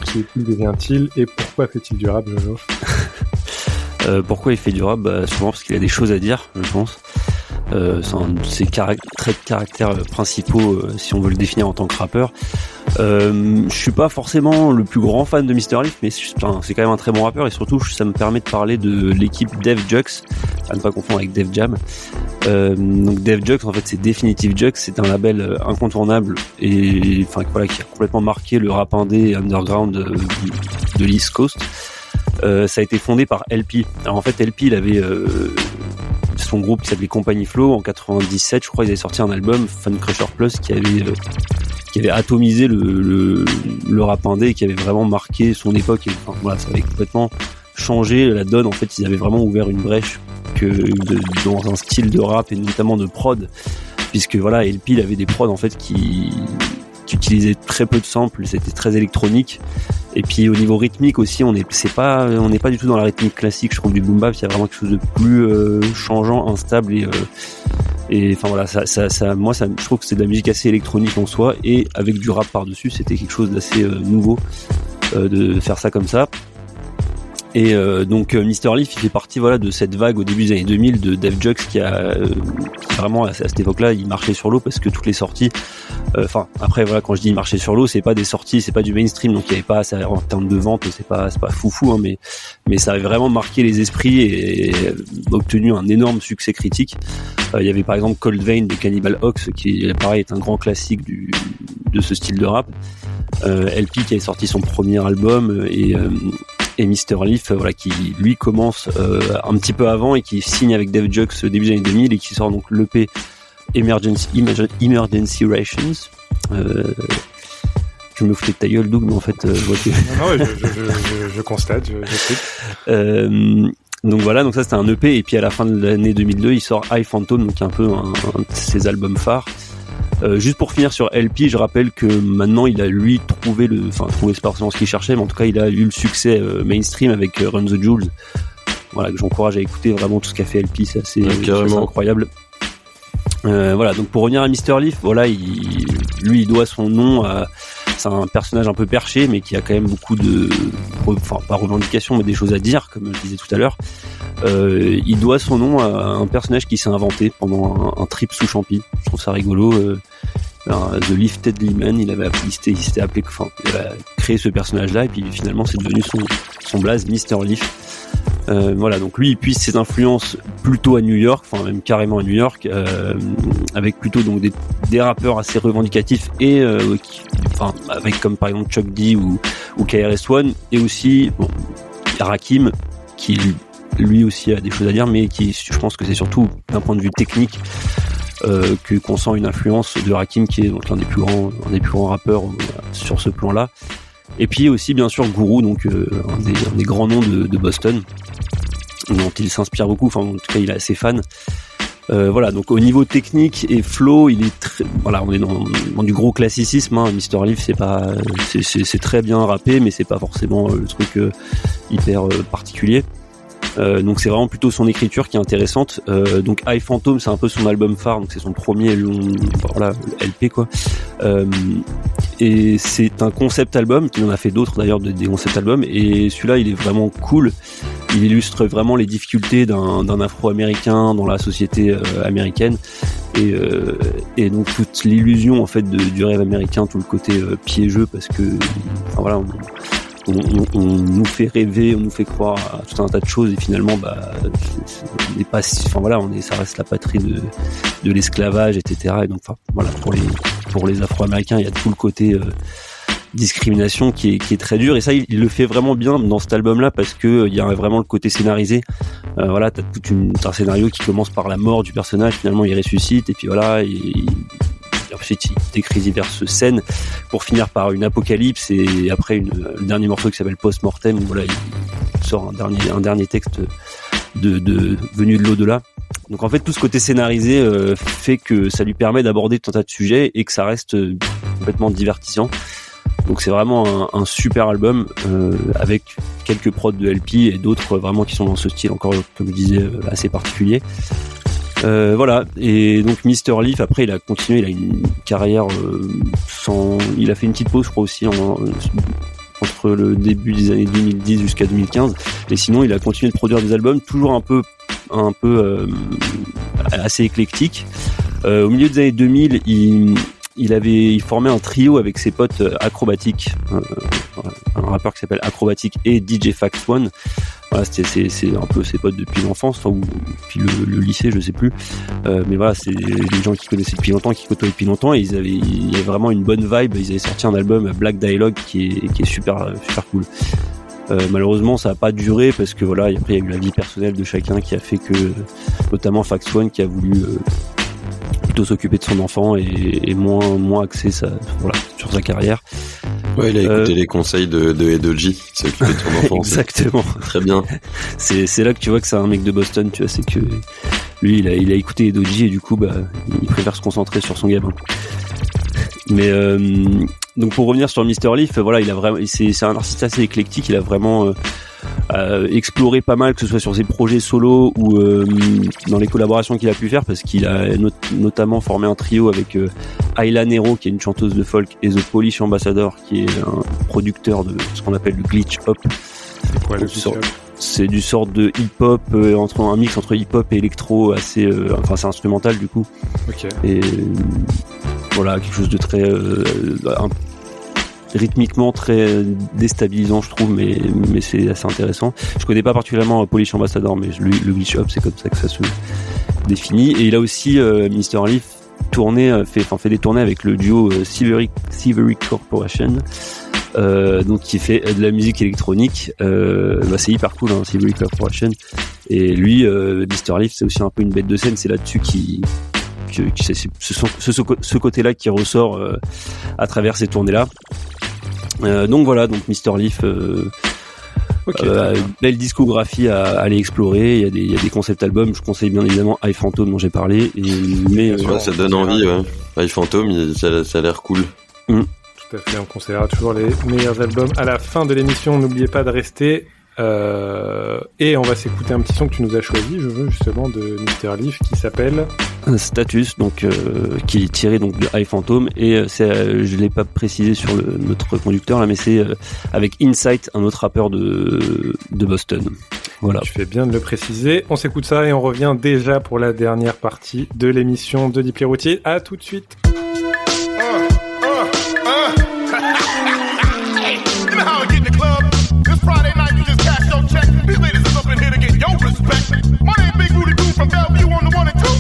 Qui devient-il, et pourquoi fait-il du rap, Jojo? Euh, pourquoi il fait du rap? Bah, Souvent parce qu'il a des choses à dire, je pense. Euh, ses traits de caractère euh, principaux, euh, si on veut le définir en tant que rappeur. Euh, je suis pas forcément le plus grand fan de Mr. Leaf, mais c'est quand même un très bon rappeur et surtout ça me permet de parler de l'équipe Def Jux, à ne pas confondre avec Def Jam. Euh, donc Def Jux, en fait, c'est Definitive Jux, c'est un label euh, incontournable et enfin voilà qui a complètement marqué le rap indé underground de, l'East Coast. Euh, ça a été fondé par LP. Alors en fait, LP, il avait son groupe qui s'appelait Company Flow en 97, je crois, ils avaient sorti un album Fun Crusher Plus qui avait euh, qui avait atomisé le, le, le rap indé et qui avait vraiment marqué son époque. Ça avait complètement changé la donne. En fait, ils avaient vraiment ouvert une brèche dans un style de rap et notamment de prod, puisque voilà, LP il avait des prods en fait qui qui utilisait très peu de samples, c'était très électronique. Et puis au niveau rythmique aussi, on pas on n'est pas du tout dans la rythmique classique. Je trouve du boom bap, il y a vraiment quelque chose de plus euh, changeant, instable et euh, et enfin voilà, ça, moi je trouve que c'est de la musique assez électronique en soi et avec du rap par dessus, c'était quelque chose d'assez euh, nouveau de faire ça comme ça. Et euh, donc euh, Mr Leaf il fait partie voilà de cette vague au début des années 2000 de Dave Jux qui a euh, vraiment à, cette époque-là il marchait sur l'eau parce que toutes les sorties enfin après voilà quand je dis il marchait sur l'eau c'est pas des sorties c'est pas du mainstream donc il y avait pas en termes de vente c'est pas c'est pas foufou hein, mais mais ça avait vraiment marqué les esprits et, obtenu un énorme succès critique. Il y avait par exemple Cold Vein de Cannibal Ox qui pareil est un grand classique du de ce style de rap LP qui avait sorti son premier album et et Mr. Leaf, voilà, qui lui commence euh, un petit peu avant et qui signe avec Dave Jux début des années 2000 et qui sort donc l'EP Emergency, Emergency Rations. Euh, je me foutais de ta gueule, Doug, mais en fait, euh, je vois que... non, non, je, je, je, je, constate, je, euh, donc voilà, donc ça c'était un EP et puis à la fin de l'année 2002, il sort High Phantom, donc un peu un, un de ses albums phares. Euh, juste pour finir sur LP, je rappelle que maintenant il a lui trouvé le, enfin trouvé c'est pas forcément ce qu'il cherchait, mais en tout cas il a eu le succès euh, mainstream avec euh, Run the Jewels. Voilà, que j'encourage à écouter vraiment tout ce qu'a fait LP, c'est assez, incroyable. voilà, donc pour revenir à Mr. Leaf, voilà, il, lui il doit son nom à c'est un personnage un peu perché, mais qui a quand même beaucoup de, enfin pas revendications, mais des choses à dire, comme je disais tout à l'heure. Euh, il doit son nom à un personnage qui s'est inventé pendant un, trip sous champi. Je trouve ça rigolo. Euh, The Lifted Lehman, il avait appelé, il s'était appelé, enfin, il a créé ce personnage-là, et puis finalement c'est devenu son, son blaze, Mr. Leaf. Euh, voilà, donc lui, il puise ses influences plutôt à New York, enfin même carrément à New York, euh, avec plutôt donc des, rappeurs assez revendicatifs et euh, avec comme par exemple Chuck D ou, ou KRS One, et aussi Rakim qui lui aussi a des choses à dire, mais qui je pense que c'est surtout d'un point de vue technique que qu'on sent une influence de Rakim qui est donc l'un des plus grands, un des plus grands rappeurs sur ce plan-là. Et puis aussi bien sûr Guru, donc euh, un, des, grands noms de, Boston, dont il s'inspire beaucoup. Enfin en tout cas il est assez fan. Euh, voilà, donc au niveau technique et flow, il est très, voilà, on est dans, du gros classicisme. Hein. Mister Leaf, c'est pas, c'est très bien rappé, mais c'est pas forcément le truc euh, hyper euh, particulier. Euh, donc c'est vraiment plutôt son écriture qui est intéressante. Euh, donc High Phantom, c'est un peu son album phare, donc c'est son premier long, voilà, LP quoi. Euh, et c'est un concept album, il en a fait d'autres d'ailleurs des concept albums, et celui-là il est vraiment cool. Il illustre vraiment les difficultés d'un Afro-américain dans la société américaine et, euh, et, donc toute l'illusion en fait du rêve américain, tout le côté euh, piégeux parce que enfin, voilà. On, nous fait rêver, on nous fait croire à tout un tas de choses et finalement, bah, n'est pas, enfin voilà, on est, ça reste la patrie de, l'esclavage, etc. Et donc, enfin, voilà, pour les pour les Afro-Américains, il y a tout le côté euh, discrimination qui est, qui est très dur. Et ça il, le fait vraiment bien dans cet album là parce que euh, y a vraiment le côté scénarisé. Euh, voilà t'as tout un scénario qui commence par la mort du personnage. Finalement il ressuscite et puis voilà il, ensuite il décrit diverses scènes pour finir par une apocalypse et après une, le dernier morceau qui s'appelle Post Mortem où voilà il sort un dernier un dernier texte de, venu de l'au-delà. Donc en fait tout ce côté scénarisé euh, fait que ça lui permet d'aborder tout un tas de sujets et que ça reste euh, complètement divertissant. Donc c'est vraiment un, super album euh, avec quelques prods de LP et d'autres vraiment qui sont dans ce style encore comme je disais assez particulier euh, voilà. Et donc Mr. Leaf, après, il a continué, il a une carrière euh, sans. Il a fait une petite pause, je crois aussi, en, entre le début des années 2010 jusqu'à 2015. Et sinon, il a continué de produire des albums, toujours un peu, un peu euh, assez éclectique. Euh, au milieu des années 2000, il, il avait il formait un trio avec ses potes euh, acrobatiques, euh, un rappeur qui s'appelle Acrobatic et DJ Fax One. Voilà, c'est c'est un peu ses potes depuis l'enfance, ou depuis le, lycée, je sais plus. Euh, mais voilà, c'est des gens qui connaissaient depuis longtemps, qui côtoient depuis longtemps, et ils avaient il y avait vraiment une bonne vibe. Ils avaient sorti un album Black Dialogue qui est super super cool. Euh, malheureusement, ça n'a pas duré parce que voilà, après il y a eu la vie personnelle de chacun qui a fait que, notamment Fax One qui a voulu euh, plutôt s'occuper de son enfant et, et, moins moins axé sa, voilà, sur sa carrière. Ouais, il a écouté euh... les conseils de, de Edoji, s'occuper de son enfant. Exactement. Très bien. C'est, c'est là que tu vois que c'est un mec de Boston, tu vois, c'est que lui, il a, il a écouté Edoji et du coup, bah, il préfère se concentrer sur son gamin. Mais euh, donc pour revenir sur Mr Leaf, voilà, il a vraiment, c'est c'est un artiste assez éclectique. Il a vraiment euh, exploré pas mal, que ce soit sur ses projets solo ou euh, dans les collaborations qu'il a pu faire, parce qu'il a not- notamment formé un trio avec euh, Ayla Nero, qui est une chanteuse de folk, et The Polish Ambassador, qui est un producteur de ce qu'on appelle le glitch hop. C'est quoi le du sort de hip-hop euh, entre un mix entre hip-hop et électro assez, euh, enfin c'est instrumental du coup. Et euh, voilà quelque chose de très euh, un- rythmiquement très déstabilisant je trouve mais mais c'est assez intéressant. Je connais pas particulièrement euh, Polish Ambassador mais lui, le glitch up c'est comme ça que ça se définit. Et il a aussi euh, Mr Leaf tourné euh, fait enfin fait des tournées avec le duo euh, Silvery Silvery Corporation donc qui fait de la musique électronique. Bah, c'est hyper cool hein, Silvery Corporation. Et lui euh, Mr Leaf c'est aussi un peu une bête de scène. C'est là-dessus qui que, que c'est c'est ce, sont- ce, ce côté-là qui ressort euh, à travers ces tournées-là. Euh, donc voilà, donc Mr Leaf, euh, Ok, euh, très bien. belle discographie à, à aller explorer. Il y a des, il y a des concept albums. Je conseille bien évidemment High Phantom dont j'ai parlé. Et, mais euh, Ouais, ça donne envie, ouais. High Phantom, il- ça, ça a l'air cool. mm. Tout à fait, on conseillera toujours les meilleurs albums. À la fin de l'émission, n'oubliez pas de rester. Euh, et on va s'écouter un petit son que tu nous as choisi, je veux justement, de Mr. Leaf qui s'appelle. un status donc euh, qui est tiré donc de High Phantom et euh, c'est euh, je l'ai pas précisé sur le, notre conducteur là mais c'est euh, avec Insight un autre rappeur de de Boston voilà Tu fais bien de le préciser. On s'écoute ça et on revient déjà pour la dernière partie de l'émission de Deep Routier. À tout de suite. check. These ladies is up in here to get your respect. My name Big Booty Boo from Bellevue on the one and two.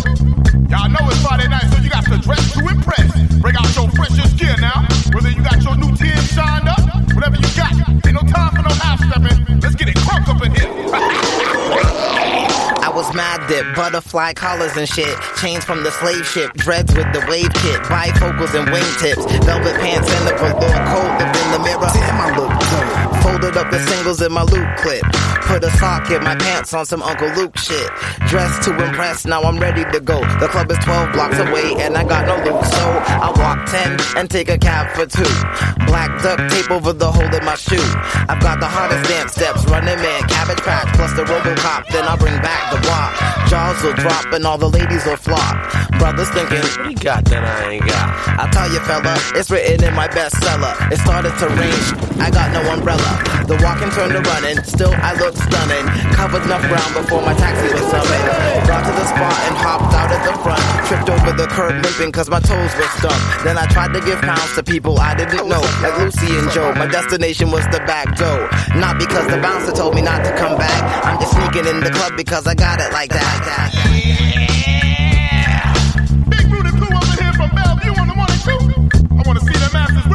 Y'all know it's Friday night, so you got to dress to impress. Break out your freshest gear now. Whether you got your new Tim shined up, whatever you got. Ain't no time for no half stepping. Let's get it crunk up in here. I was mad dip, butterfly collars and shit. Chains from the slave ship, dreads with the wave kit, bifocals and wingtips, velvet pants and the velour coat. Looked in the mirror, damn, I look good. Folded up the singles in my loop clip. Put a sock in my pants on some Uncle Luke shit. Dressed to impress, now I'm ready to go. The club is 12 blocks away and I got no loot, so I walk 10 and take a cab for two. Black duct tape over the hole in my shoe. I've got the hardest dance steps, running man, cabbage patch, plus the Robocop. Then I'll bring back the wop. Jaws will drop and all the ladies will flop. Brothers thinking, what you got that I ain't got? I tell you, fella, it's written in my bestseller. It started to rain, I got no umbrella. The walking turned to running, still I looked stunning. Covered enough ground before my taxi was summoned. Got to the spot and hopped out at the front. Tripped over the curb limping cause my toes were stuck. Then I tried to give pounds to people I didn't know, like Lucy and Joe. My destination was the back door. Not because the bouncer told me not to come back. I'm just sneaking in the club because I got it like that. Big Booty Boo over here from Bellevue on the one and two. I want to see the ball,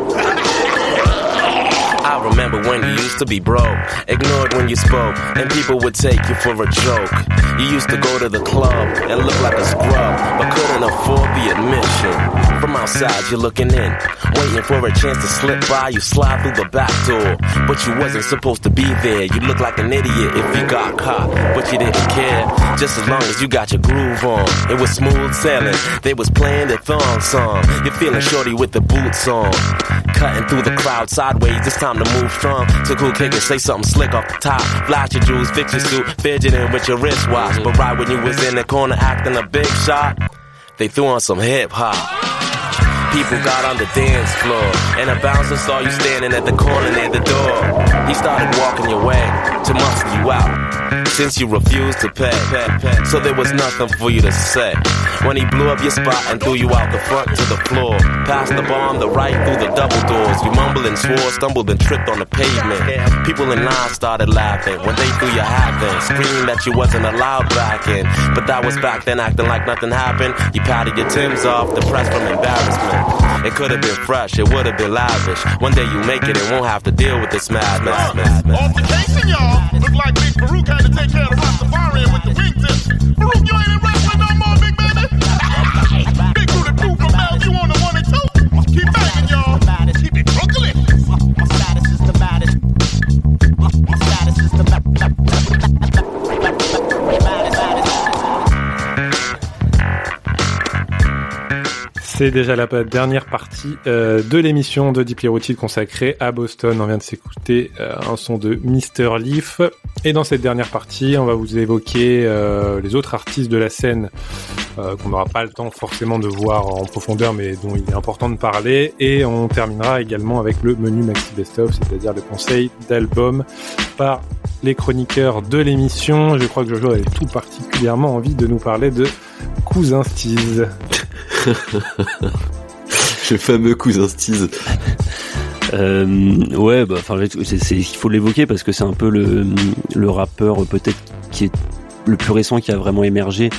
Remember when you used to be broke, ignored when you spoke, and people would take you for a joke. You used to go to the club and look like a scrub, but couldn't afford the admission. From outside, you're looking in, waiting for a chance to slip by. You slide through the back door, but you wasn't supposed to be there. You look like an idiot if you got caught, but you didn't care. Just as long as you got your groove on, it was smooth sailing. They was playing the thong song. You're feeling shorty with the boots on, cutting through the crowd sideways. It's time to move strong. So cool kick say something slick off the top. Flash your jewels, fix your suit, fidgeting with your wristwatch. But right when you was in the corner acting a big shot, they threw on some hip hop. People got on the dance floor, and a bouncer saw you standing at the corner near the door. He started walking your way to muscle you out. Since you refused to pay, so there was nothing for you to say. When he blew up your spot and threw you out the front to the floor, past the on the right through the double doors, you mumbled and swore, stumbled and tripped on the pavement. People in line started laughing when they threw your hat in, screamed that you wasn't allowed back in. But that was back then, acting like nothing happened. You patted your Tims off, depressed from embarrassment. It could have been fresh, it would have been lavish. One day you make it and won't have to deal with this madness. Off the casing, y'all. Look like Big Baruch had to take care of Rastafarian with the wingtips. Baruch, you ain't in wrestling no more, big baby. big booty proof from Mel, you on the one and two. Keep banging, y'all. Keep it Brooklyn. My status is the baddest. My status is the baddest. C'est déjà la dernière partie euh, de l'émission de Deeply Rooted consacrée à Boston. On vient de s'écouter euh, un son de Mr. Leaf. Et dans cette dernière partie, on va vous évoquer euh, les autres artistes de la scène qu'on n'aura pas le temps forcément de voir en profondeur, mais dont il est important de parler. Et on terminera également avec le menu Maxi Best Of, c'est-à-dire le conseil d'album par les chroniqueurs de l'émission. Je crois que Jojo avait tout particulièrement envie de nous parler de Cousin Steez. le fameux cousin Steez. Euh, ouais, bah, enfin, il faut l'évoquer parce que c'est un peu le, le rappeur peut-être qui est le plus récent qui a vraiment émergé.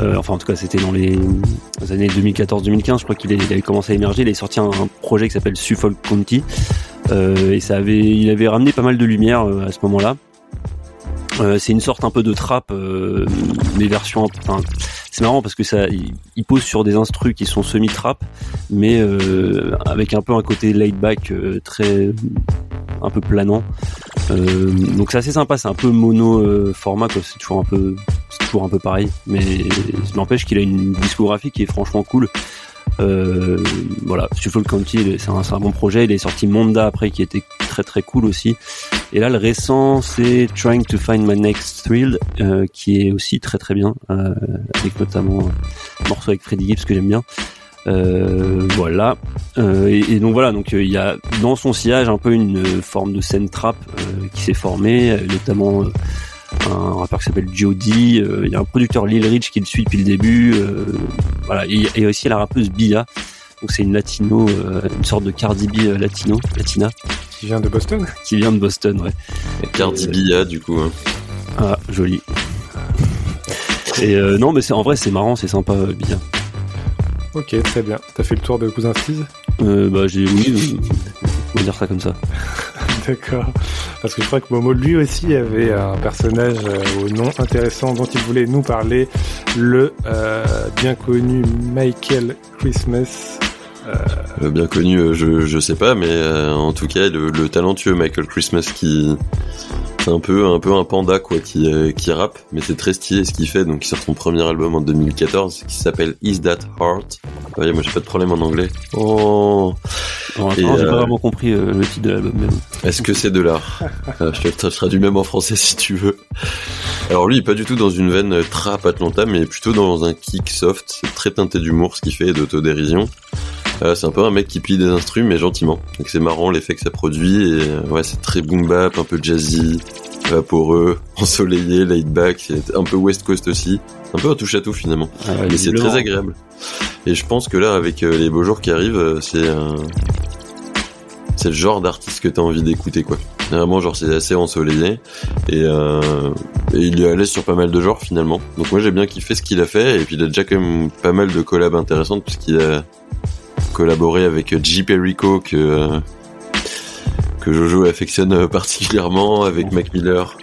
Euh, enfin, en tout cas, c'était dans les années 2014-2015. Je crois qu'il avait commencé à émerger. Il a sorti un, projet qui s'appelle Suffolk County euh, et ça avait, il avait ramené pas mal de lumière euh, à ce moment-là. Euh, c'est une sorte un peu de trap, euh, mais version. C'est marrant parce que ça, il, pose sur des instrus qui sont semi-trap, mais euh, avec un peu un côté laid back euh, très, un peu planant. Euh, donc c'est assez sympa, c'est un peu mono format, quoi. C'est toujours un peu, c'est toujours un peu pareil, mais ça n'empêche qu'il a une discographie qui est franchement cool. Euh, voilà, Shuffle County, c'est un, un, bon projet. Il est sorti Monda après, qui était très très cool aussi. Et là, le récent, c'est Trying to Find My Next Thrill, euh, qui est aussi très très bien, euh, avec notamment un morceau avec Freddie Gibbs que j'aime bien. Euh, voilà. Euh, et, et, donc voilà, donc il y a dans son sillage un peu une forme de scène trap qui s'est formée, notamment un rappeur qui s'appelle Jody, euh, il y a un producteur Lil Rich qui le suit depuis le début, euh, voilà, et, aussi la rappeuse Bia, donc c'est une latino, euh, une sorte de Cardi B latino, latina. Qui vient de Boston? Qui vient de Boston, ouais. Cardi Bia du coup. Hein. Ah, joli. Et non, mais c'est en vrai c'est marrant, c'est sympa Bia. Ok, très bien. T'as fait le tour de Cousin Steve euh, Bah j'ai oui, on va dire ça comme ça. D'accord. Parce que je crois que Momo, lui aussi, avait un personnage euh, au nom intéressant dont il voulait nous parler, le euh, bien connu Michael Christmas. Euh... Le bien connu, je, je sais pas, mais en tout cas, le, le talentueux Michael Christmas qui c'est un peu un peu un panda quoi qui qui rappe mais c'est très stylé ce qu'il fait. Donc il sort son premier album en 2014 qui s'appelle Is That Heart? Voyez moi j'ai pas de problème en anglais. Oh j'ai pas euh, vraiment compris euh, le titre de l'album est-ce que c'est de l'art? Euh, je te traduis même en français si tu veux. Alors lui il est pas du tout dans une veine trap Atlanta mais plutôt dans un kick soft. Très teinté d'humour ce qu'il fait d'autodérision c'est un peu un mec qui plie des instruments mais gentiment. Donc c'est marrant l'effet que ça produit et ouais c'est très boom bap, un peu jazzy, vaporeux, ensoleillé, laid back, c'est un peu West Coast aussi, un peu un touche à tout finalement. Ah mais c'est très agréable. Et je pense que là avec euh, les beaux jours qui arrivent, euh, c'est c'est le genre d'artiste que t'as envie d'écouter quoi. Vraiment genre c'est assez ensoleillé et, euh, et il est à l'aise sur pas mal de genres finalement. Donc moi j'ai bien kiffé ce qu'il a fait et puis il a déjà quand même pas mal de collabs intéressantes puisqu'il a collaboré avec J. Perico que euh, que Jojo affectionne euh, particulièrement avec Mac Miller,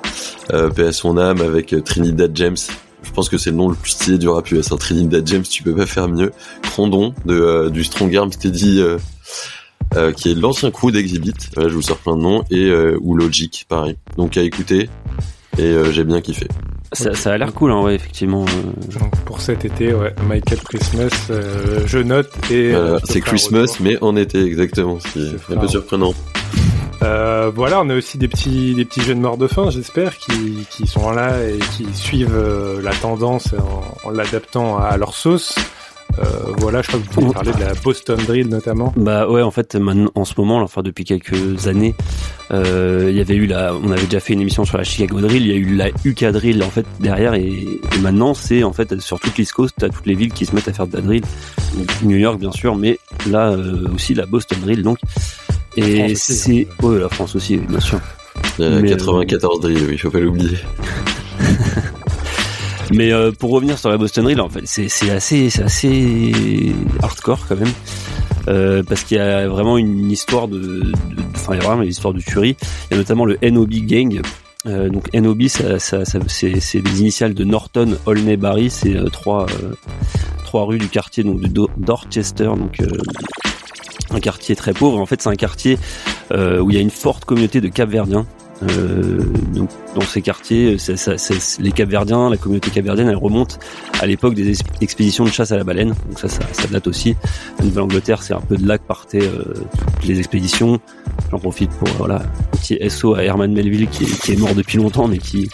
euh, paix à son âme, avec euh, Trinidad James. Je pense que c'est le nom le plus stylé du rap US. Hein. Trinidad James, tu peux pas faire mieux. Crondon de du Strong Arm Steady, euh, qui est l'ancien crew d'Exhibit. je vous sors plein de noms et ou Logic, pareil. Donc à écouter et j'ai bien kiffé. Ça, ça, a l'air cool, hein, ouais, effectivement. Donc pour cet été, ouais, Michael Christmas, euh, je note et. c'est Christmas, mais en été, exactement. C'est un peu surprenant. Euh, voilà, on a aussi des petits, des petits jeunes morts de faim, j'espère, qui, sont là et qui suivent euh, la tendance en, l'adaptant à leur sauce. Euh, voilà, je crois que vous pouvez parler de la Boston Drill notamment. Bah ouais, en fait, en ce moment, enfin depuis quelques années, il y avait eu on avait déjà fait une émission sur la Chicago Drill, il y a eu la UK Drill en fait derrière et, maintenant c'est en fait sur toute l'East Coast, t'as toutes les villes qui se mettent à faire de la drill, New York bien sûr, mais là aussi la Boston Drill donc. Et c'est, hein. ouais, la France aussi, bien sûr. Euh, 94 drill, oui, faut pas l'oublier. Mais euh, pour revenir sur la Boston Drill, en fait, c'est assez, c'est assez hardcore quand même. Euh, parce qu'il y a vraiment une histoire de, enfin il y a vraiment une histoire de tuerie. Il y a notamment le NOB Gang. Euh, donc NOB, ça, ça, ça c'est des initiales de Norton, Olney, Barry. C'est euh, trois euh, trois rues du quartier donc de Dorchester, donc un quartier très pauvre. En fait, c'est un quartier où il y a une forte communauté de Capverdiens. Euh, donc dans ces quartiers, ça, ça, ça, les Capverdiens, la communauté capverdienne, elle remonte à l'époque des expéditions de chasse à la baleine. Donc ça, ça, date aussi. La Nouvelle-Angleterre, c'est un peu de là que partaient euh, toutes les expéditions. J'en profite pour voilà un petit SO à Herman Melville qui est, qui est mort depuis longtemps, mais qui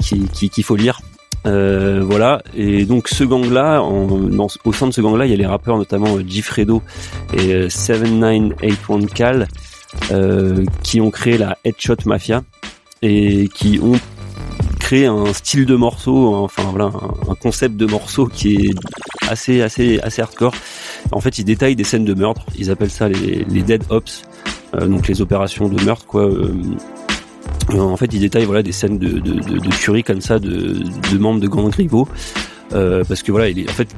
qu'il qui, qui faut lire. Euh, voilà. Et donc ce gang-là, au sein de ce gang-là, il y a les rappeurs notamment euh, Gifredo et euh, 7981 Cal euh, qui ont créé la Headshot Mafia et qui ont créé un style de morceau, enfin voilà, un, concept de morceau qui est assez assez assez hardcore. En fait, ils détaillent des scènes de meurtre. Ils appellent ça les, dead ops, donc les opérations de meurtre quoi. En fait, ils détaillent voilà des scènes de, de, de, de tuerie comme ça de, de membres de gangs rivaux. Euh, parce que voilà, il est, en fait,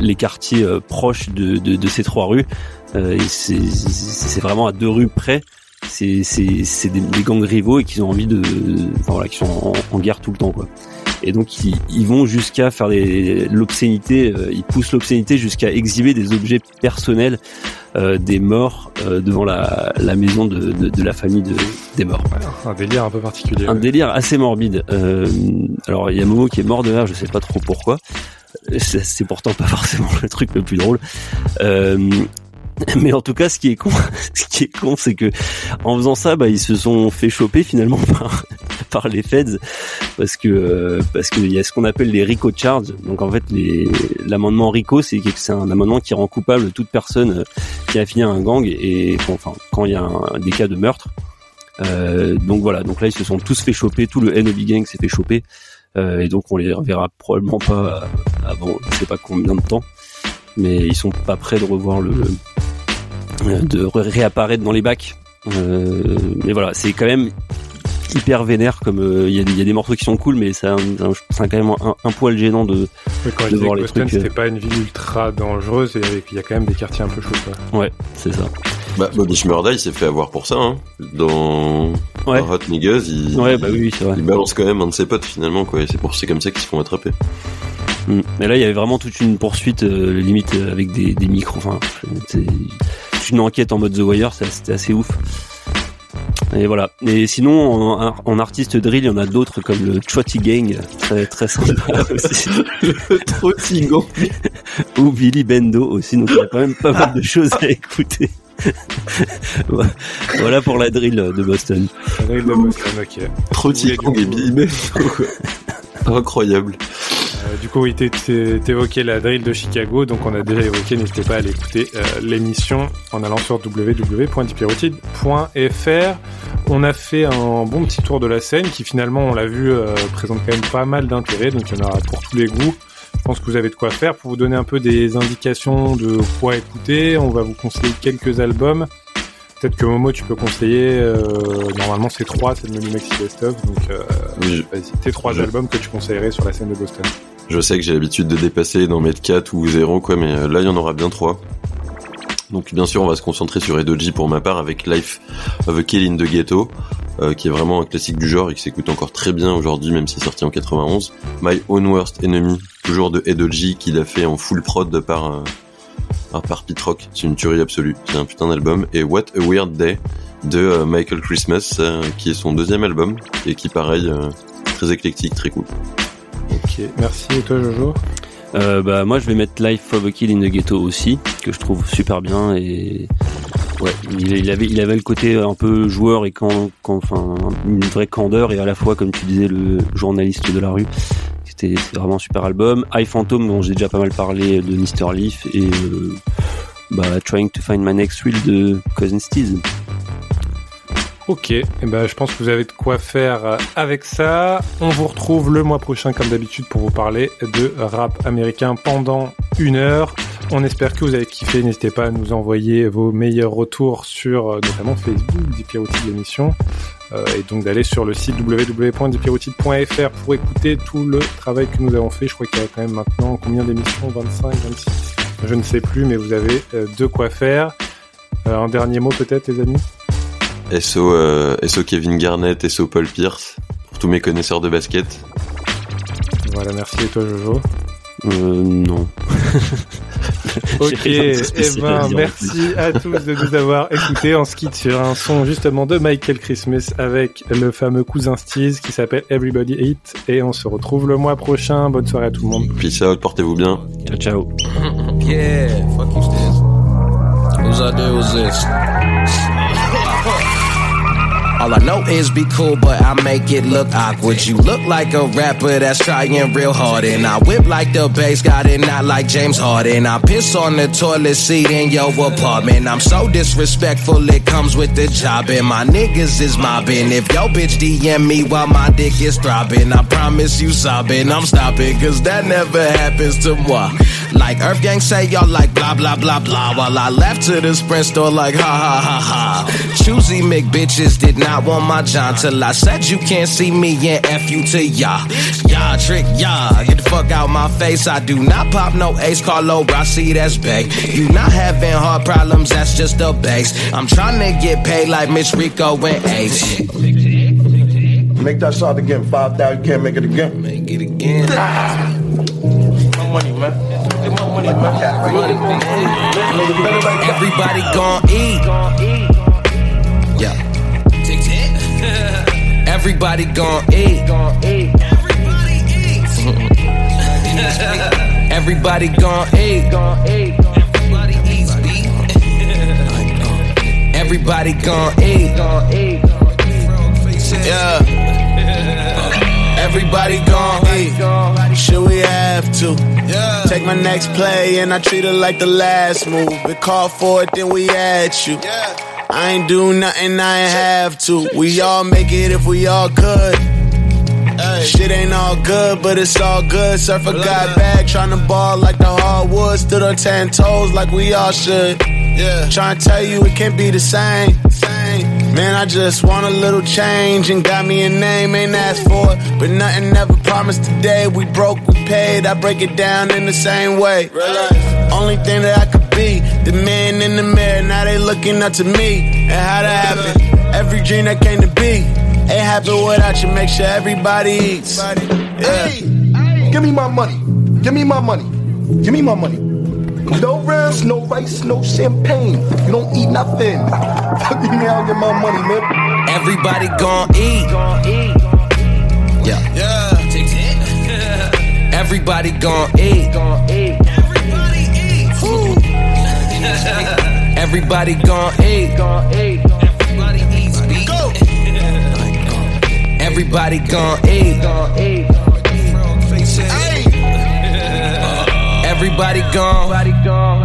les quartiers euh, proches de, de, de, ces trois rues, euh, c'est vraiment à deux rues près. C'est des, des gangs rivaux et qui ont envie de, enfin voilà, qui sont en, en, guerre tout le temps quoi. Et donc ils, ils vont jusqu'à faire l'obscénité, euh, ils poussent l'obscénité jusqu'à exhiber des objets personnels euh, des morts euh, devant la, la maison de, de, de, la famille de, des morts. un délire un peu particulier. Un délire assez morbide. Euh, alors il y a Momo qui est mort de rire, je sais pas trop pourquoi. C'est pourtant pas forcément le truc le plus drôle. Euh, mais en tout cas, ce qui est con, ce qui est con, c'est que en faisant ça, bah, ils se sont fait choper finalement par, par les feds. Parce que euh, parce qu'il y a ce qu'on appelle les RICO charges. Donc en fait, l'amendement RICO, c'est c'est un amendement qui rend coupable toute personne qui a affilié à un gang et enfin quand il y a un, des cas de meurtre. Euh, donc voilà, donc là ils se sont tous fait choper, tout le NOB gang s'est fait choper. Euh, et donc on les reverra probablement pas avant je sais pas combien de temps, mais ils sont pas prêts de revoir le de réapparaître dans les bacs. Euh, mais voilà, c'est quand même hyper vénère comme il y, y, a des morceaux qui sont cool mais c'est quand même un, un, poil gênant de, oui, quand de voir les Boston, trucs c'était pas une ville ultra dangereuse et il y a quand même des quartiers un peu chauds quoi. ouais c'est ça bah, Bobby Shmurda il s'est fait avoir pour ça hein. dans, ouais. dans Hot Niggas il, ouais, bah oui, il balance quand même un de ses potes finalement quoi et c'est pour c'est comme ça qu'ils se font attraper mm. mais là il y avait vraiment toute une poursuite euh, limite avec des, des micros enfin une enquête en mode The Wire c'était assez ouf et voilà. Et sinon, en, en artiste drill, il y en a d'autres comme le Trotty Gang, très très sympa aussi. le Trotty Gang. Ou Billy Bendo aussi, donc il y a quand même pas mal de choses à écouter. voilà pour la drill de Boston. La drill de Boston, ok. Trotty Gang et Billy Bendo. Incroyable. Euh, du coup, oui, t'évoquais la drill de Chicago, donc on a déjà évoqué, n'hésitez pas à aller écouter euh, l'émission en allant sur www.dipirotide.fr. On a fait un bon petit tour de la scène qui finalement, on l'a vu, euh, présente quand même pas mal d'intérêt, donc il y en aura pour tous les goûts. Je pense que vous avez de quoi faire pour vous donner un peu des indications de quoi écouter. On va vous conseiller quelques albums. Peut-être que Momo, tu peux conseiller. Euh, normalement, c'est trois, c'est le menu Maxi Best of. Donc, euh, oui, vas-y, tes trois je... albums que tu conseillerais sur la scène de Boston. Je sais que j'ai l'habitude de dépasser, d'en mettre 4 ou 0, quoi, mais là, il y en aura bien trois. Donc, bien sûr, on va se concentrer sur Edoji pour ma part avec Life of a Kill in the Ghetto, euh, qui est vraiment un classique du genre et qui s'écoute encore très bien aujourd'hui, même si c'est sorti en 91. My Own Worst Enemy, toujours de Edoji, qu'il a fait en full prod par ah, par Pete Rock, c'est une tuerie absolue, c'est un putain d'album. Et What a Weird Day de euh, Michael Christmas, euh, qui est son deuxième album, et qui pareil, euh, très éclectique, très cool. Ok, merci. Et toi Jojo? Euh, bah moi je vais mettre Life of a Kid in the Ghetto aussi que je trouve super bien et ouais il, il avait il avait le côté un peu joueur et quand, quand enfin une vraie candeur et à la fois comme tu disais le journaliste de la rue c'était vraiment un super album. High Phantom, dont j'ai déjà pas mal parlé de Mr. Leaf, et euh, bah, Trying to Find My Next Thrill de Cousin Steez. Ok, eh ben, je pense que vous avez de quoi faire avec ça. On vous retrouve le mois prochain, comme d'habitude, pour vous parler de rap américain pendant une heure. On espère que vous avez kiffé. N'hésitez pas à nous envoyer vos meilleurs retours sur notamment Facebook, Dipiroti de l'émission. Euh, et donc d'aller sur le site www.dipirotide.fr pour écouter tout le travail que nous avons fait. Je crois qu'il y a quand même maintenant combien d'émissions? 25, 26 Je ne sais plus, mais vous avez euh, de quoi faire. Euh, un dernier mot peut-être, les amis? SO, euh, SO Kevin Garnett, SO Paul Pierce, pour tous mes connaisseurs de basket. Voilà, merci. Et toi, Jojo euh, Non. Ok, eh ben, merci à tous de nous avoir écoutés. On se quitte sur un son justement de Michael Christmas avec le fameux cousin Steez qui s'appelle Everybody Eat et on se retrouve le mois prochain. Bonne soirée à tout le monde. Peace out, portez-vous bien. Ciao, ciao. yeah, fuck you, Steez. Whose idea was this? All I know is be cool, but I make it look awkward. You look like a rapper that's trying real hard, and I whip like the bass got it, not like James Harden. I piss on the toilet seat in your apartment. I'm so disrespectful, it comes with the job, and my niggas is mobbing. If your bitch DM me while my dick is throbbing, I promise you sobbing, I'm stopping, cause that never happens to moi. Like Earth Gang say, y'all like blah blah blah blah. While I left to the Sprint store like ha ha ha ha. Choosy McBitches did not want my John till I said you can't see me and F you to ya. Ya trick ya. Get the fuck out my face. I do not pop no ace. Carlo Rossi, that's big. You not having heart problems, that's just a base. I'm trying to get paid like Mitch Rico and Ace. Make that shot again. Five thousand. You can't make it again. Make it again. My money, man. Get my money, man. Everybody gon' eat. Yeah. Everybody gon' eat. Everybody eats. Everybody gon' eat. Everybody eats Everybody gon' eat. Yeah. Everybody gon' eat. Should we have to? Take my next play and I treat it like the last move. It call for it, then we at you. I ain't do nothing, I ain't have to. We all make it if we all could. Shit ain't all good, but it's all good. Surfer got back, tryna ball like the hardwood. Stood on ten toes like we all should. Yeah. Tryna tell you it can't be the same. Man, I just want a little change and got me a name, ain't asked for it. But nothing ever promised today. We broke, we paid. I break it down in the same way. Only thing that I could be, the man in the mirror. Now they looking up to me and how that happened. Every dream that came to be ain't happen without you. Make sure everybody eats. Hey, give me my money. Give me my money. Give me my money. No rims, no rice, no champagne. You don't eat nothing. Give me, I'll get my money, man. Everybody gon' eat. Yeah. Yeah. Everybody gon' eat. Everybody gon' eat. Everybody eats beef. Everybody gon' eat. Everybody gone.